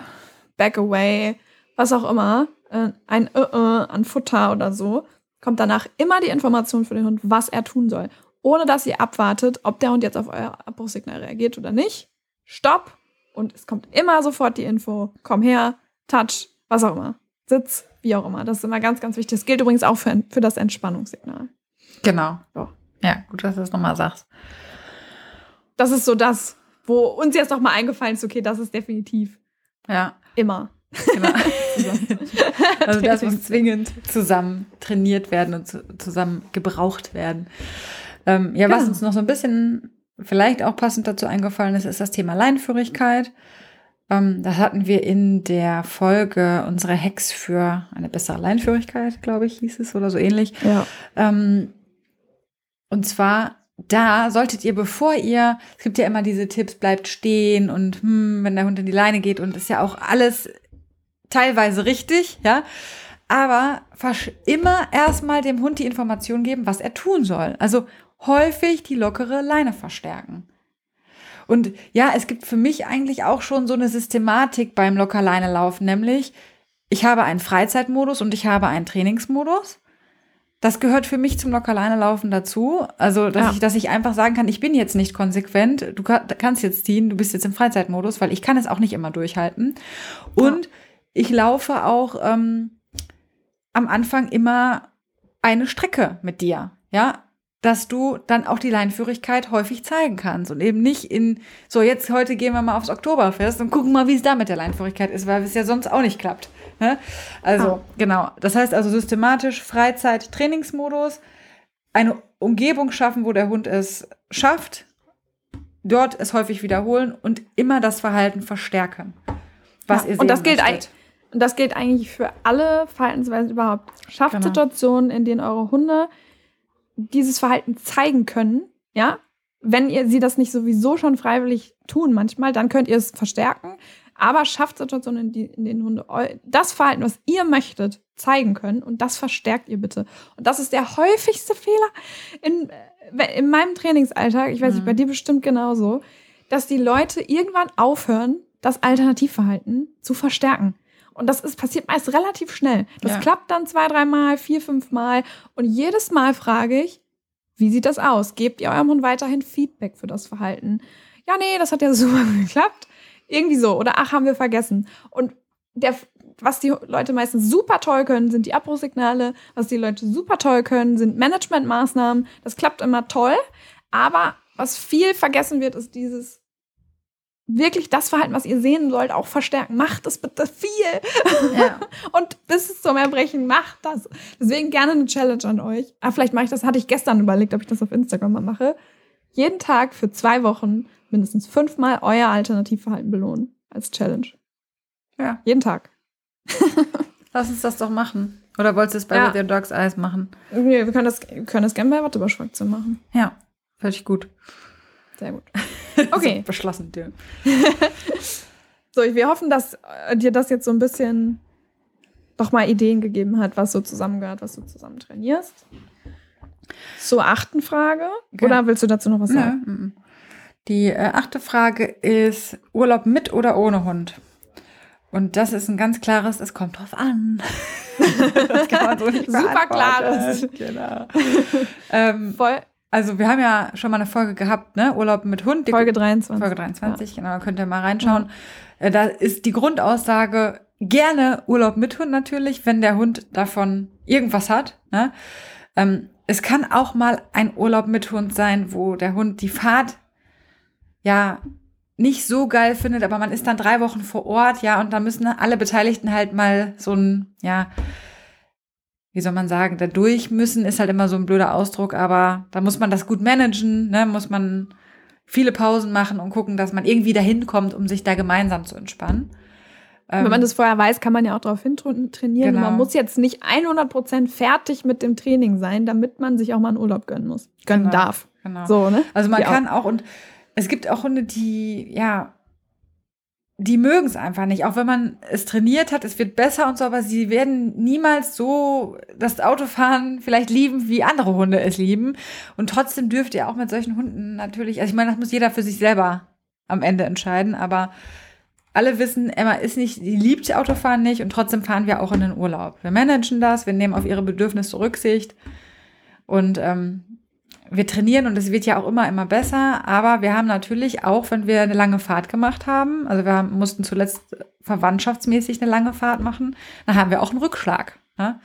Back away, was auch immer, äh, ein äh, äh, an Futter oder so, kommt danach immer die Information für den Hund, was er tun soll. Ohne dass ihr abwartet, ob der Hund jetzt auf euer Abbruchsignal reagiert oder nicht. Stopp. Und es kommt immer sofort die Info. Komm her, touch, was auch immer. Sitz, wie auch immer. Das ist immer ganz, ganz wichtig. Das gilt übrigens auch für, für das Entspannungssignal. Genau. So. Ja, gut, dass du das nochmal sagst das ist so das, wo uns jetzt noch mal eingefallen ist, okay, das ist definitiv. Ja. Immer. Genau. also das muss zwingend zusammen trainiert werden und zusammen gebraucht werden. Ähm, ja, was ja. uns noch so ein bisschen vielleicht auch passend dazu eingefallen ist, ist das Thema Leinführigkeit. Ähm, das hatten wir in der Folge unsere Hacks für eine bessere Leinführigkeit, glaube ich, hieß es oder so ähnlich. Ja. Ähm, und zwar da solltet ihr, bevor ihr, es gibt ja immer diese Tipps, bleibt stehen und hm, wenn der Hund in die Leine geht und ist ja auch alles teilweise richtig, ja. Aber immer erstmal dem Hund die Information geben, was er tun soll. Also häufig die lockere Leine verstärken. Und ja, es gibt für mich eigentlich auch schon so eine Systematik beim Lockerleine laufen, nämlich ich habe einen Freizeitmodus und ich habe einen Trainingsmodus. Das gehört für mich zum Lockerleine laufen dazu. Also, dass, ja. ich, dass ich einfach sagen kann, ich bin jetzt nicht konsequent. Du kannst jetzt ziehen, du bist jetzt im Freizeitmodus, weil ich kann es auch nicht immer durchhalten. Und ja. ich laufe auch ähm, am Anfang immer eine Strecke mit dir. Ja, dass du dann auch die Leinführigkeit häufig zeigen kannst und eben nicht in, so jetzt heute gehen wir mal aufs Oktoberfest und gucken mal, wie es da mit der Leinführigkeit ist, weil es ja sonst auch nicht klappt. Ne? Also, ah. genau. Das heißt also systematisch Freizeit, Trainingsmodus, eine Umgebung schaffen, wo der Hund es schafft, dort es häufig wiederholen und immer das Verhalten verstärken. Was ja, ihr und das gilt eigentlich. Und das gilt eigentlich für alle Verhaltensweisen überhaupt. Schafft genau. Situationen, in denen eure Hunde dieses Verhalten zeigen können, ja. Wenn ihr sie das nicht sowieso schon freiwillig tun manchmal, dann könnt ihr es verstärken aber schafft Situationen, in, die, in denen Hunde das Verhalten, was ihr möchtet, zeigen können und das verstärkt ihr bitte. Und das ist der häufigste Fehler in, äh, in meinem Trainingsalltag, ich weiß mhm. nicht, bei dir bestimmt genauso, dass die Leute irgendwann aufhören, das Alternativverhalten zu verstärken. Und das ist, passiert meist relativ schnell. Das ja. klappt dann zwei, dreimal, vier, fünf Mal. Und jedes Mal frage ich, wie sieht das aus? Gebt ihr eurem Hund weiterhin Feedback für das Verhalten? Ja, nee, das hat ja super geklappt. Irgendwie so. Oder ach, haben wir vergessen. Und der, was die Leute meistens super toll können, sind die Abbruchsignale. Was die Leute super toll können, sind Managementmaßnahmen. Das klappt immer toll. Aber was viel vergessen wird, ist dieses wirklich das Verhalten, was ihr sehen sollt, auch verstärken. Macht es bitte viel. Ja. Und bis es zum Erbrechen, macht das. Deswegen gerne eine Challenge an euch. Ah, vielleicht mache ich das, hatte ich gestern überlegt, ob ich das auf Instagram mal mache. Jeden Tag für zwei Wochen mindestens fünfmal euer Alternativverhalten belohnen als Challenge. Ja. Jeden Tag. Lass uns das doch machen. Oder wolltest du es bei ja. With Your Dogs Eyes machen? Nee, wir können das, können das gerne bei Watteberschwachze machen. Ja, völlig gut. Sehr gut. Okay. so beschlossen, dir. so, wir hoffen, dass äh, dir das jetzt so ein bisschen doch mal Ideen gegeben hat, was so zusammengehört, was du zusammen trainierst. Zur achten Frage. Okay. Oder willst du dazu noch was sagen? Ja, m -m. Die äh, achte Frage ist Urlaub mit oder ohne Hund? Und das ist ein ganz klares, es kommt drauf an. das kann man so nicht Super klares. Genau. ähm, Voll. Also wir haben ja schon mal eine Folge gehabt, ne? Urlaub mit Hund. Folge 23. Folge 23, ja. genau, könnt ihr mal reinschauen. Ja. Äh, da ist die Grundaussage gerne Urlaub mit Hund natürlich, wenn der Hund davon irgendwas hat. Ne? Ähm, es kann auch mal ein Urlaub mit Hund sein, wo der Hund die Fahrt ja nicht so geil findet, aber man ist dann drei Wochen vor Ort, ja, und da müssen alle Beteiligten halt mal so ein, ja, wie soll man sagen, da durch müssen ist halt immer so ein blöder Ausdruck, aber da muss man das gut managen, ne, muss man viele Pausen machen und gucken, dass man irgendwie dahin kommt, um sich da gemeinsam zu entspannen. Wenn man ähm, das vorher weiß, kann man ja auch darauf hin trainieren. Genau. Man muss jetzt nicht 100% fertig mit dem Training sein, damit man sich auch mal einen Urlaub gönnen muss. Gönnen genau. darf. Genau. So, ne? Also man die kann auch. auch, und es gibt auch Hunde, die, ja, die mögen es einfach nicht. Auch wenn man es trainiert hat, es wird besser und so, aber sie werden niemals so das Autofahren vielleicht lieben, wie andere Hunde es lieben. Und trotzdem dürft ihr auch mit solchen Hunden natürlich, also ich meine, das muss jeder für sich selber am Ende entscheiden, aber alle wissen, Emma ist nicht, die liebt Autofahren nicht und trotzdem fahren wir auch in den Urlaub. Wir managen das, wir nehmen auf ihre Bedürfnisse Rücksicht und ähm, wir trainieren und es wird ja auch immer, immer besser. Aber wir haben natürlich auch, wenn wir eine lange Fahrt gemacht haben, also wir mussten zuletzt verwandtschaftsmäßig eine lange Fahrt machen, dann haben wir auch einen Rückschlag. Ne?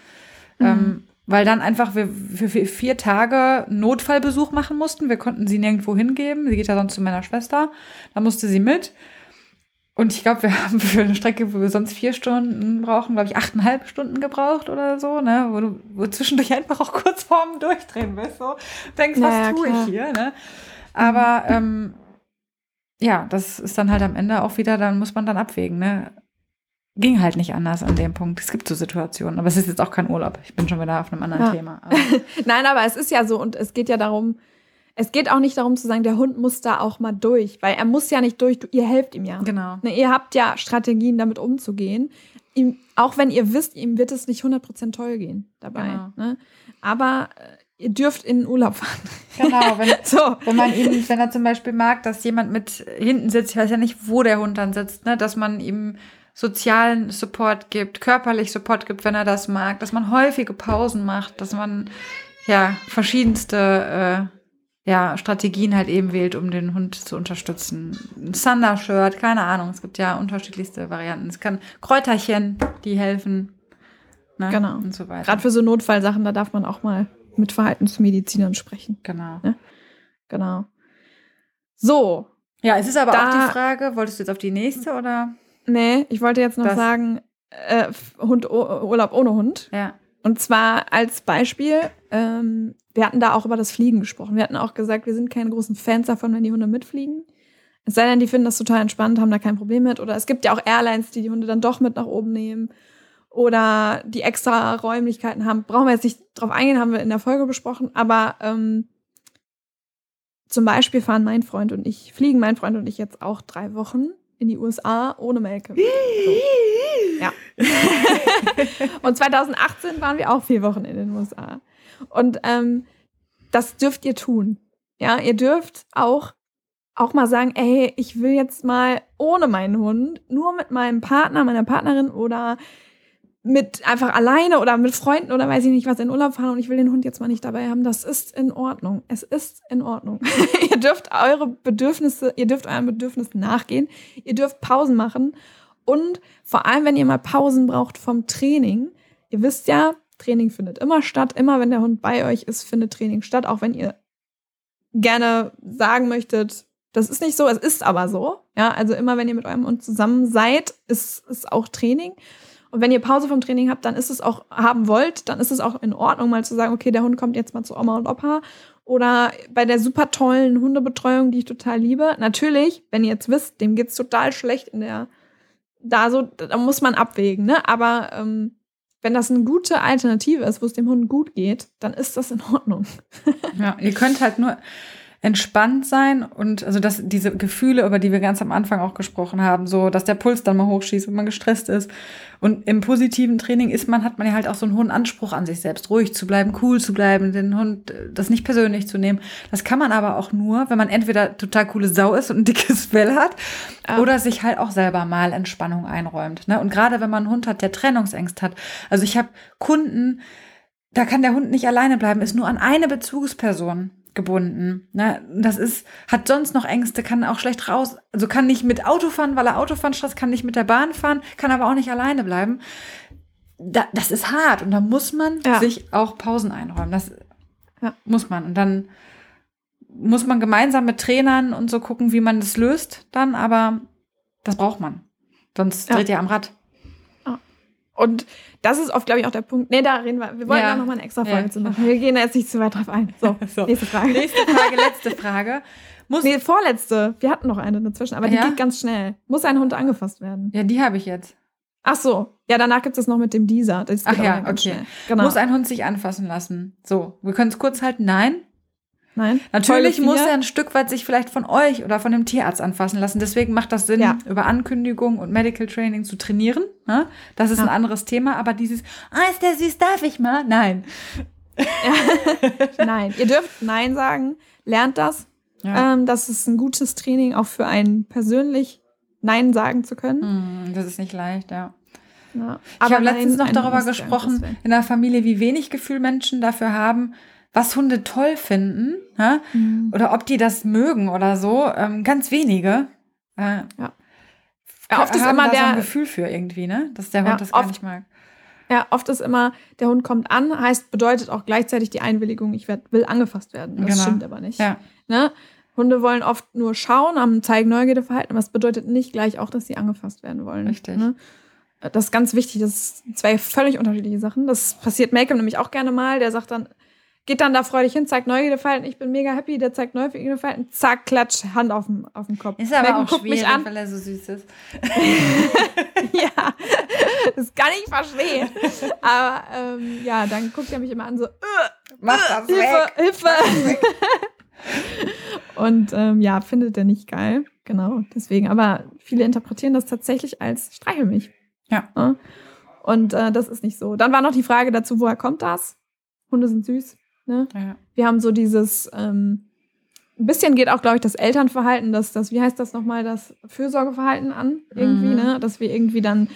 Mhm. Ähm, weil dann einfach wir für vier Tage Notfallbesuch machen mussten. Wir konnten sie nirgendwo hingeben. Sie geht ja sonst zu meiner Schwester. Da musste sie mit. Und ich glaube, wir haben für eine Strecke, wo wir sonst vier Stunden brauchen, glaube ich, achteinhalb Stunden gebraucht oder so, ne? Wo du wo zwischendurch einfach auch kurz vorm Durchdrehen bist. So denkst, naja, was tue ich hier, ne? Aber ähm, ja, das ist dann halt am Ende auch wieder, dann muss man dann abwägen, ne? Ging halt nicht anders an dem Punkt. Es gibt so Situationen, aber es ist jetzt auch kein Urlaub. Ich bin schon wieder auf einem anderen ja. Thema. Aber. Nein, aber es ist ja so und es geht ja darum, es geht auch nicht darum zu sagen, der Hund muss da auch mal durch, weil er muss ja nicht durch, ihr helft ihm ja. Genau. Ne, ihr habt ja Strategien, damit umzugehen. Ihm, auch wenn ihr wisst, ihm wird es nicht 100% toll gehen dabei. Genau. Ne? Aber äh, ihr dürft in den Urlaub fahren. Genau, wenn, so. wenn man ihm, wenn er zum Beispiel mag, dass jemand mit hinten sitzt, ich weiß ja nicht, wo der Hund dann sitzt, ne? dass man ihm sozialen Support gibt, körperlich Support gibt, wenn er das mag, dass man häufige Pausen macht, dass man ja verschiedenste äh, ja, Strategien halt eben wählt, um den Hund zu unterstützen. Ein Thunder-Shirt, keine Ahnung, es gibt ja unterschiedlichste Varianten. Es kann Kräuterchen, die helfen. Ne? Genau. Und so weiter. Gerade für so Notfallsachen, da darf man auch mal mit Verhaltensmedizinern sprechen. Genau. Ne? Genau. So. Ja, es ist aber da, auch die Frage, wolltest du jetzt auf die nächste oder? Nee, ich wollte jetzt noch das, sagen, äh, Hund, Urlaub ohne Hund. Ja. Und zwar als Beispiel, ähm, wir hatten da auch über das Fliegen gesprochen. Wir hatten auch gesagt, wir sind keine großen Fans davon, wenn die Hunde mitfliegen. Es sei denn, die finden das total entspannt, haben da kein Problem mit. Oder es gibt ja auch Airlines, die die Hunde dann doch mit nach oben nehmen. Oder die extra Räumlichkeiten haben. Brauchen wir jetzt nicht drauf eingehen, haben wir in der Folge besprochen. Aber ähm, zum Beispiel fahren mein Freund und ich, fliegen mein Freund und ich jetzt auch drei Wochen in die USA ohne Melke. So. Ja. und 2018 waren wir auch vier Wochen in den USA. Und ähm, das dürft ihr tun. Ja, ihr dürft auch auch mal sagen, ey, ich will jetzt mal ohne meinen Hund, nur mit meinem Partner, meiner Partnerin oder mit einfach alleine oder mit Freunden oder weiß ich nicht was in Urlaub fahren und ich will den Hund jetzt mal nicht dabei haben. Das ist in Ordnung. Es ist in Ordnung. ihr dürft eure Bedürfnisse, ihr dürft euren Bedürfnissen nachgehen. Ihr dürft Pausen machen und vor allem, wenn ihr mal Pausen braucht vom Training. Ihr wisst ja, Training findet immer statt. Immer wenn der Hund bei euch ist, findet Training statt. Auch wenn ihr gerne sagen möchtet, das ist nicht so, es ist aber so. Ja, also immer wenn ihr mit eurem Hund zusammen seid, ist es auch Training. Und wenn ihr Pause vom Training habt, dann ist es auch, haben wollt, dann ist es auch in Ordnung, mal zu sagen, okay, der Hund kommt jetzt mal zu Oma und Opa. Oder bei der super tollen Hundebetreuung, die ich total liebe. Natürlich, wenn ihr jetzt wisst, dem geht's total schlecht in der, da so, da muss man abwägen, ne? Aber ähm, wenn das eine gute Alternative ist, wo es dem Hund gut geht, dann ist das in Ordnung. ja, ihr könnt halt nur, entspannt sein und also dass diese Gefühle, über die wir ganz am Anfang auch gesprochen haben, so dass der Puls dann mal hochschießt, wenn man gestresst ist. Und im positiven Training ist man, hat man ja halt auch so einen hohen Anspruch an sich selbst, ruhig zu bleiben, cool zu bleiben, den Hund äh, das nicht persönlich zu nehmen. Das kann man aber auch nur, wenn man entweder total coole Sau ist und ein dickes Fell hat ah. oder sich halt auch selber mal Entspannung einräumt. Ne? Und gerade wenn man einen Hund hat, der Trennungsangst hat. Also ich habe Kunden, da kann der Hund nicht alleine bleiben, ist nur an eine Bezugsperson gebunden. Ne? Das ist, hat sonst noch Ängste, kann auch schlecht raus, also kann nicht mit Auto fahren, weil er Autofahren Stress, kann nicht mit der Bahn fahren, kann aber auch nicht alleine bleiben. Da, das ist hart und da muss man ja. sich auch Pausen einräumen. Das ja. muss man. Und dann muss man gemeinsam mit Trainern und so gucken, wie man das löst dann, aber das braucht man. Sonst ja. dreht ihr am Rad. Und das ist oft, glaube ich, auch der Punkt. Nee, da reden wir. Wir wollen ja. noch mal eine extra Folge ja. zu machen. Wir gehen da jetzt nicht zu weit drauf ein. So, so. nächste Frage. Nächste Frage, letzte Frage. Muss nee, vorletzte. Wir hatten noch eine dazwischen, aber die ja? geht ganz schnell. Muss ein Hund angefasst werden? Ja, die habe ich jetzt. Ach so. Ja, danach gibt es noch mit dem Dieser. Ach ja, okay. Genau. Muss ein Hund sich anfassen lassen? So, wir können es kurz halten. Nein. Nein. Natürlich muss er ein Stück weit sich vielleicht von euch oder von dem Tierarzt anfassen lassen. Deswegen macht das Sinn, ja. über Ankündigung und Medical Training zu trainieren. Ne? Das ist ja. ein anderes Thema. Aber dieses, ah, ist der süß, darf ich mal? Nein. Ja. Nein. Ihr dürft Nein sagen. Lernt das. Ähm, das ist ein gutes Training auch für einen persönlich Nein sagen zu können. Hm, das ist nicht leicht, ja. ja. ich habe letztens noch darüber gesprochen, in der Familie, wie wenig Gefühl Menschen dafür haben, was Hunde toll finden ja? Mhm. oder ob die das mögen oder so. Ähm, ganz wenige. Äh, ja. ja. Oft ist immer der so ein Gefühl für irgendwie, ne, dass der Hund ja, das gar oft, nicht mag. Ja, oft ist immer, der Hund kommt an, heißt, bedeutet auch gleichzeitig die Einwilligung, ich werd, will angefasst werden. Das genau. stimmt aber nicht. Ja. Ne? Hunde wollen oft nur schauen, am zeigen Neugierdeverhalten, aber es bedeutet nicht gleich auch, dass sie angefasst werden wollen. Richtig. Ne? Das ist ganz wichtig. Das sind zwei völlig unterschiedliche Sachen. Das passiert Malcolm nämlich auch gerne mal. Der sagt dann, geht dann da freudig hin, zeigt Neugierdeverhalten, ich bin mega happy, der zeigt Neugierdeverhalten, zack, klatsch, Hand auf dem Kopf. Ist aber Malcolm auch schwierig, mich an. weil er so süß ist. ja, das kann ich verstehen. Aber ähm, ja, dann guckt er mich immer an so, Mach das Hilfe, weg. Hilfe. Weg. Und ähm, ja, findet er nicht geil. Genau, deswegen. Aber viele interpretieren das tatsächlich als Streichelmilch. Ja. ja. Und äh, das ist nicht so. Dann war noch die Frage dazu, woher kommt das? Hunde sind süß. Ne? Ja. Wir haben so dieses, ähm, ein bisschen geht auch, glaube ich, das Elternverhalten, das, das, wie heißt das nochmal, das Fürsorgeverhalten an, irgendwie, mhm. ne? Dass wir irgendwie dann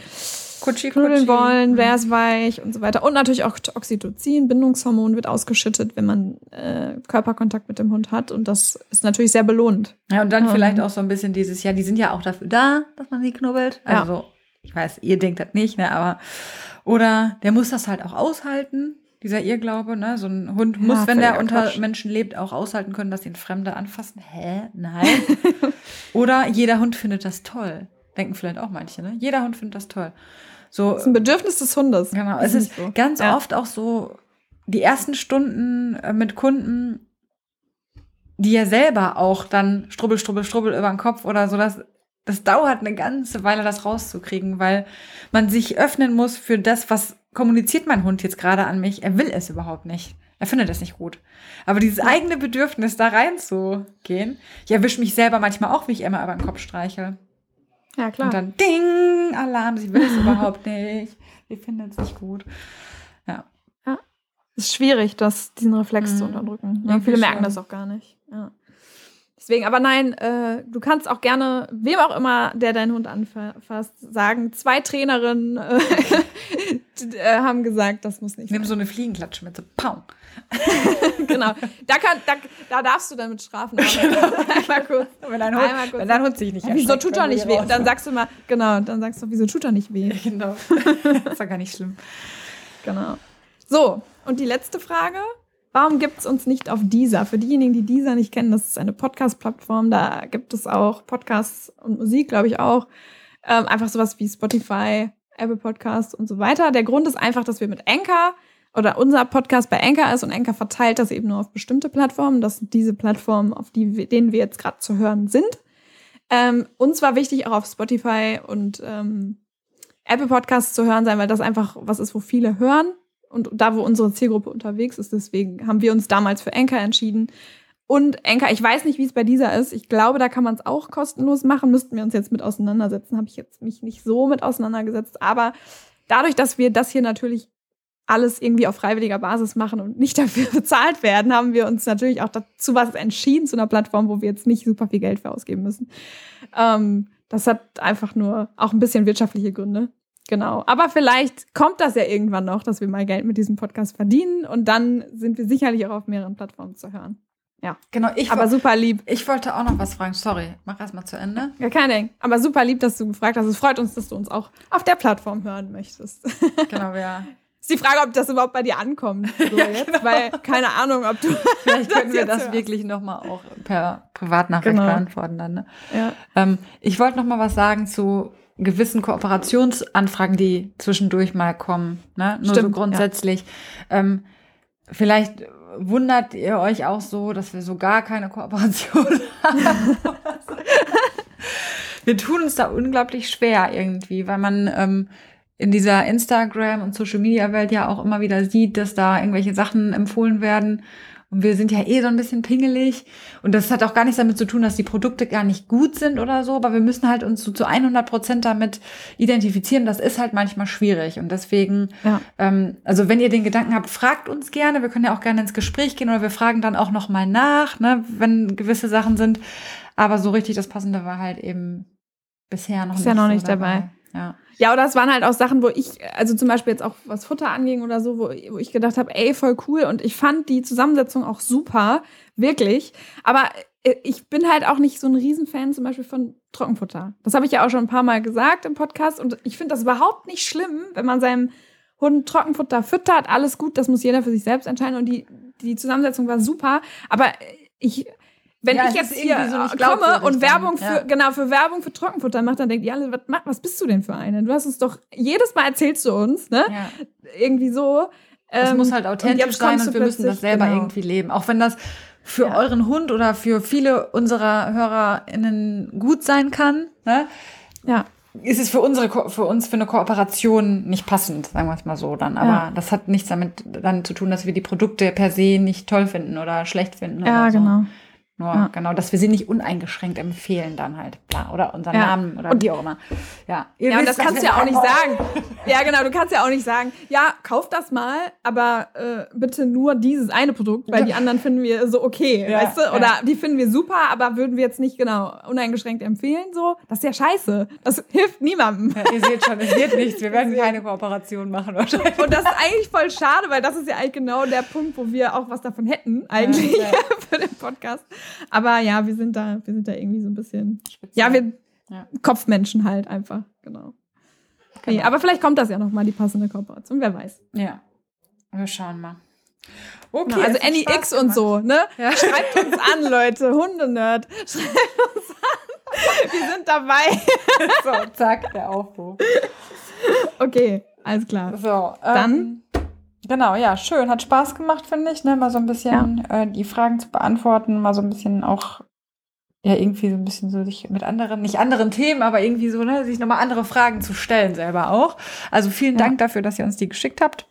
Kutschi, knuddeln wollen, mhm. wer ist weich und so weiter. Und natürlich auch Oxytocin, Bindungshormon wird ausgeschüttet, wenn man äh, Körperkontakt mit dem Hund hat. Und das ist natürlich sehr belohnt. Ja, und dann ähm, vielleicht auch so ein bisschen dieses, ja, die sind ja auch dafür da, dass man sie knubbelt. Also, ja. ich weiß, ihr denkt das nicht, ne, aber, oder der muss das halt auch aushalten. Dieser Irrglaube, ne? So ein Hund ja, muss, wenn der unter Quatsch. Menschen lebt, auch aushalten können, dass ihn Fremde anfassen. Hä? Nein. oder jeder Hund findet das toll. Denken vielleicht auch manche, ne? Jeder Hund findet das toll. So, das ist ein Bedürfnis des Hundes. Genau. Es ist so. ganz ja. oft auch so, die ersten Stunden äh, mit Kunden, die ja selber auch dann strubbel, strubbel, strubbel über den Kopf oder so, das, das dauert eine ganze Weile, das rauszukriegen, weil man sich öffnen muss für das, was kommuniziert mein Hund jetzt gerade an mich. Er will es überhaupt nicht. Er findet es nicht gut. Aber dieses eigene Bedürfnis, da reinzugehen, ich erwische mich selber manchmal auch, wie ich immer über den Kopf streiche. Ja, klar. Und dann Ding, Alarm, sie will es überhaupt nicht. Sie findet es nicht gut. Ja. Ja. Es ist schwierig, das, diesen Reflex mhm. zu unterdrücken. Ja, viele merken das auch gar nicht. Ja. Deswegen, aber nein, äh, du kannst auch gerne, wem auch immer, der deinen Hund anfasst, sagen, zwei Trainerinnen äh, äh, haben gesagt, das muss nicht Nimm sein. so eine Fliegenklatsche mit, so Pau. genau. Da, kann, da, da darfst du dann mit strafen. Genau. Einmal kurz. Wenn dein Hund, kurz. Wenn dein Hund sich nicht Wieso tut er nicht weh? Und dann sagst du mal, genau, dann sagst du, wieso tut er nicht weh? Genau. das ja gar nicht schlimm. Genau. So, und die letzte Frage. Warum gibt es uns nicht auf dieser? Für diejenigen, die dieser nicht kennen, das ist eine Podcast-Plattform. Da gibt es auch Podcasts und Musik, glaube ich auch. Ähm, einfach sowas wie Spotify, Apple Podcasts und so weiter. Der Grund ist einfach, dass wir mit Anchor oder unser Podcast bei Anchor ist und Anchor verteilt das eben nur auf bestimmte Plattformen. Das sind diese Plattformen, auf die, denen wir jetzt gerade zu hören sind. Ähm, uns war wichtig, auch auf Spotify und ähm, Apple Podcasts zu hören sein, weil das einfach was ist, wo viele hören und da, wo unsere Zielgruppe unterwegs ist. Deswegen haben wir uns damals für Anchor entschieden. Und Anchor, ich weiß nicht, wie es bei dieser ist. Ich glaube, da kann man es auch kostenlos machen. Müssten wir uns jetzt mit auseinandersetzen. Habe ich jetzt mich nicht so mit auseinandergesetzt. Aber dadurch, dass wir das hier natürlich alles irgendwie auf freiwilliger Basis machen und nicht dafür bezahlt werden, haben wir uns natürlich auch dazu was entschieden, zu einer Plattform, wo wir jetzt nicht super viel Geld für ausgeben müssen. Ähm, das hat einfach nur auch ein bisschen wirtschaftliche Gründe. Genau. Aber vielleicht kommt das ja irgendwann noch, dass wir mal Geld mit diesem Podcast verdienen und dann sind wir sicherlich auch auf mehreren Plattformen zu hören. Ja. Genau, ich aber super lieb. Ich wollte auch noch was fragen. Sorry, mach erst mal zu Ende. Ja, kein Ding. Aber super lieb, dass du gefragt hast. Es freut uns, dass du uns auch auf der Plattform hören möchtest. Genau, ja. Ist die Frage, ob das überhaupt bei dir ankommt. So ja, jetzt, genau. Weil keine Ahnung, ob du. Vielleicht können wir das hörst. wirklich nochmal auch per Privatnachricht genau. beantworten dann. Ne? Ja. Ähm, ich wollte nochmal was sagen zu gewissen Kooperationsanfragen, die zwischendurch mal kommen. Ne? Nur Stimmt, so grundsätzlich. Ja. Ähm, vielleicht wundert ihr euch auch so, dass wir so gar keine Kooperation haben. wir tun uns da unglaublich schwer irgendwie, weil man ähm, in dieser Instagram- und Social-Media-Welt ja auch immer wieder sieht, dass da irgendwelche Sachen empfohlen werden. Und wir sind ja eh so ein bisschen pingelig. Und das hat auch gar nichts damit zu tun, dass die Produkte gar nicht gut sind oder so. Aber wir müssen halt uns so zu 100 Prozent damit identifizieren. Das ist halt manchmal schwierig. Und deswegen, ja. ähm, also wenn ihr den Gedanken habt, fragt uns gerne. Wir können ja auch gerne ins Gespräch gehen oder wir fragen dann auch noch mal nach, ne, wenn gewisse Sachen sind. Aber so richtig das Passende war halt eben bisher noch ist nicht. Ist ja noch nicht dabei. dabei. Ja. Ja, oder es waren halt auch Sachen, wo ich, also zum Beispiel jetzt auch was Futter anging oder so, wo, wo ich gedacht habe, ey, voll cool. Und ich fand die Zusammensetzung auch super, wirklich. Aber äh, ich bin halt auch nicht so ein Riesenfan zum Beispiel von Trockenfutter. Das habe ich ja auch schon ein paar Mal gesagt im Podcast. Und ich finde das überhaupt nicht schlimm, wenn man seinem Hund Trockenfutter füttert. Alles gut, das muss jeder für sich selbst entscheiden. Und die, die Zusammensetzung war super. Aber ich wenn ja, ich jetzt hier so komme und Werbung für, ja. genau, für Werbung für Trockenfutter mache, dann denkt ihr alle, was, was bist du denn für eine? Du hast es doch, jedes Mal erzählst du uns, ne? Ja. Irgendwie so. Es ähm, muss halt authentisch sein und wir müssen das selber genau. irgendwie leben. Auch wenn das für euren Hund oder für viele unserer HörerInnen gut sein kann, ne? Ja. Ist es für unsere, für uns für eine Kooperation nicht passend, sagen wir es mal so dann. Aber ja. das hat nichts damit dann zu tun, dass wir die Produkte per se nicht toll finden oder schlecht finden. Ja, oder so. genau. Nur ja. genau, dass wir sie nicht uneingeschränkt empfehlen dann halt. Bla, oder unseren ja. Namen oder und, wie auch immer. Ja, ja und das kannst du ja auch nicht sagen. ja, genau, du kannst ja auch nicht sagen, ja, kauf das mal, aber äh, bitte nur dieses eine Produkt, weil die anderen finden wir so okay, ja, weißt du? Oder die finden wir super, aber würden wir jetzt nicht genau uneingeschränkt empfehlen, so. Das ist ja scheiße. Das hilft niemandem. ihr seht schon, es wird nichts. Wir werden keine Kooperation machen wahrscheinlich. Und das ist eigentlich voll schade, weil das ist ja eigentlich genau der Punkt, wo wir auch was davon hätten, eigentlich, für den Podcast. Aber ja, wir sind da, wir sind da irgendwie so ein bisschen. Speziell. Ja, wir ja. Kopfmenschen halt einfach, genau. genau. Aber vielleicht kommt das ja nochmal, die passende Kooperation, wer weiß. Ja. Wir schauen mal. Okay, genau, also Annie X und so, ne? Ja. Schreibt uns an, Leute, Hundenerd. Schreibt uns an. Wir sind dabei. so, zack, der Aufruf. Okay, alles klar. So, dann. Genau, ja, schön. Hat Spaß gemacht, finde ich, ne? Mal so ein bisschen ja. äh, die Fragen zu beantworten, mal so ein bisschen auch, ja, irgendwie so ein bisschen so sich mit anderen, nicht anderen Themen, aber irgendwie so, ne, sich nochmal andere Fragen zu stellen selber auch. Also vielen ja. Dank dafür, dass ihr uns die geschickt habt.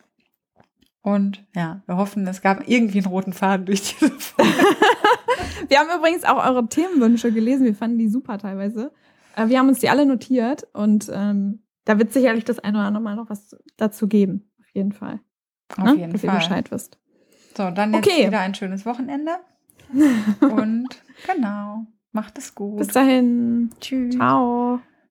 Und ja, wir hoffen, es gab irgendwie einen roten Faden durch diese Folge. wir haben übrigens auch eure Themenwünsche gelesen. Wir fanden die super teilweise. Äh, wir haben uns die alle notiert und ähm, da wird sicherlich das eine oder andere Mal noch was dazu geben. Auf jeden Fall. Auf ne? jeden dass Fall. ihr Bescheid wisst. So, dann jetzt okay. wieder ein schönes Wochenende. Und genau, macht es gut. Bis dahin. Tschüss. Ciao.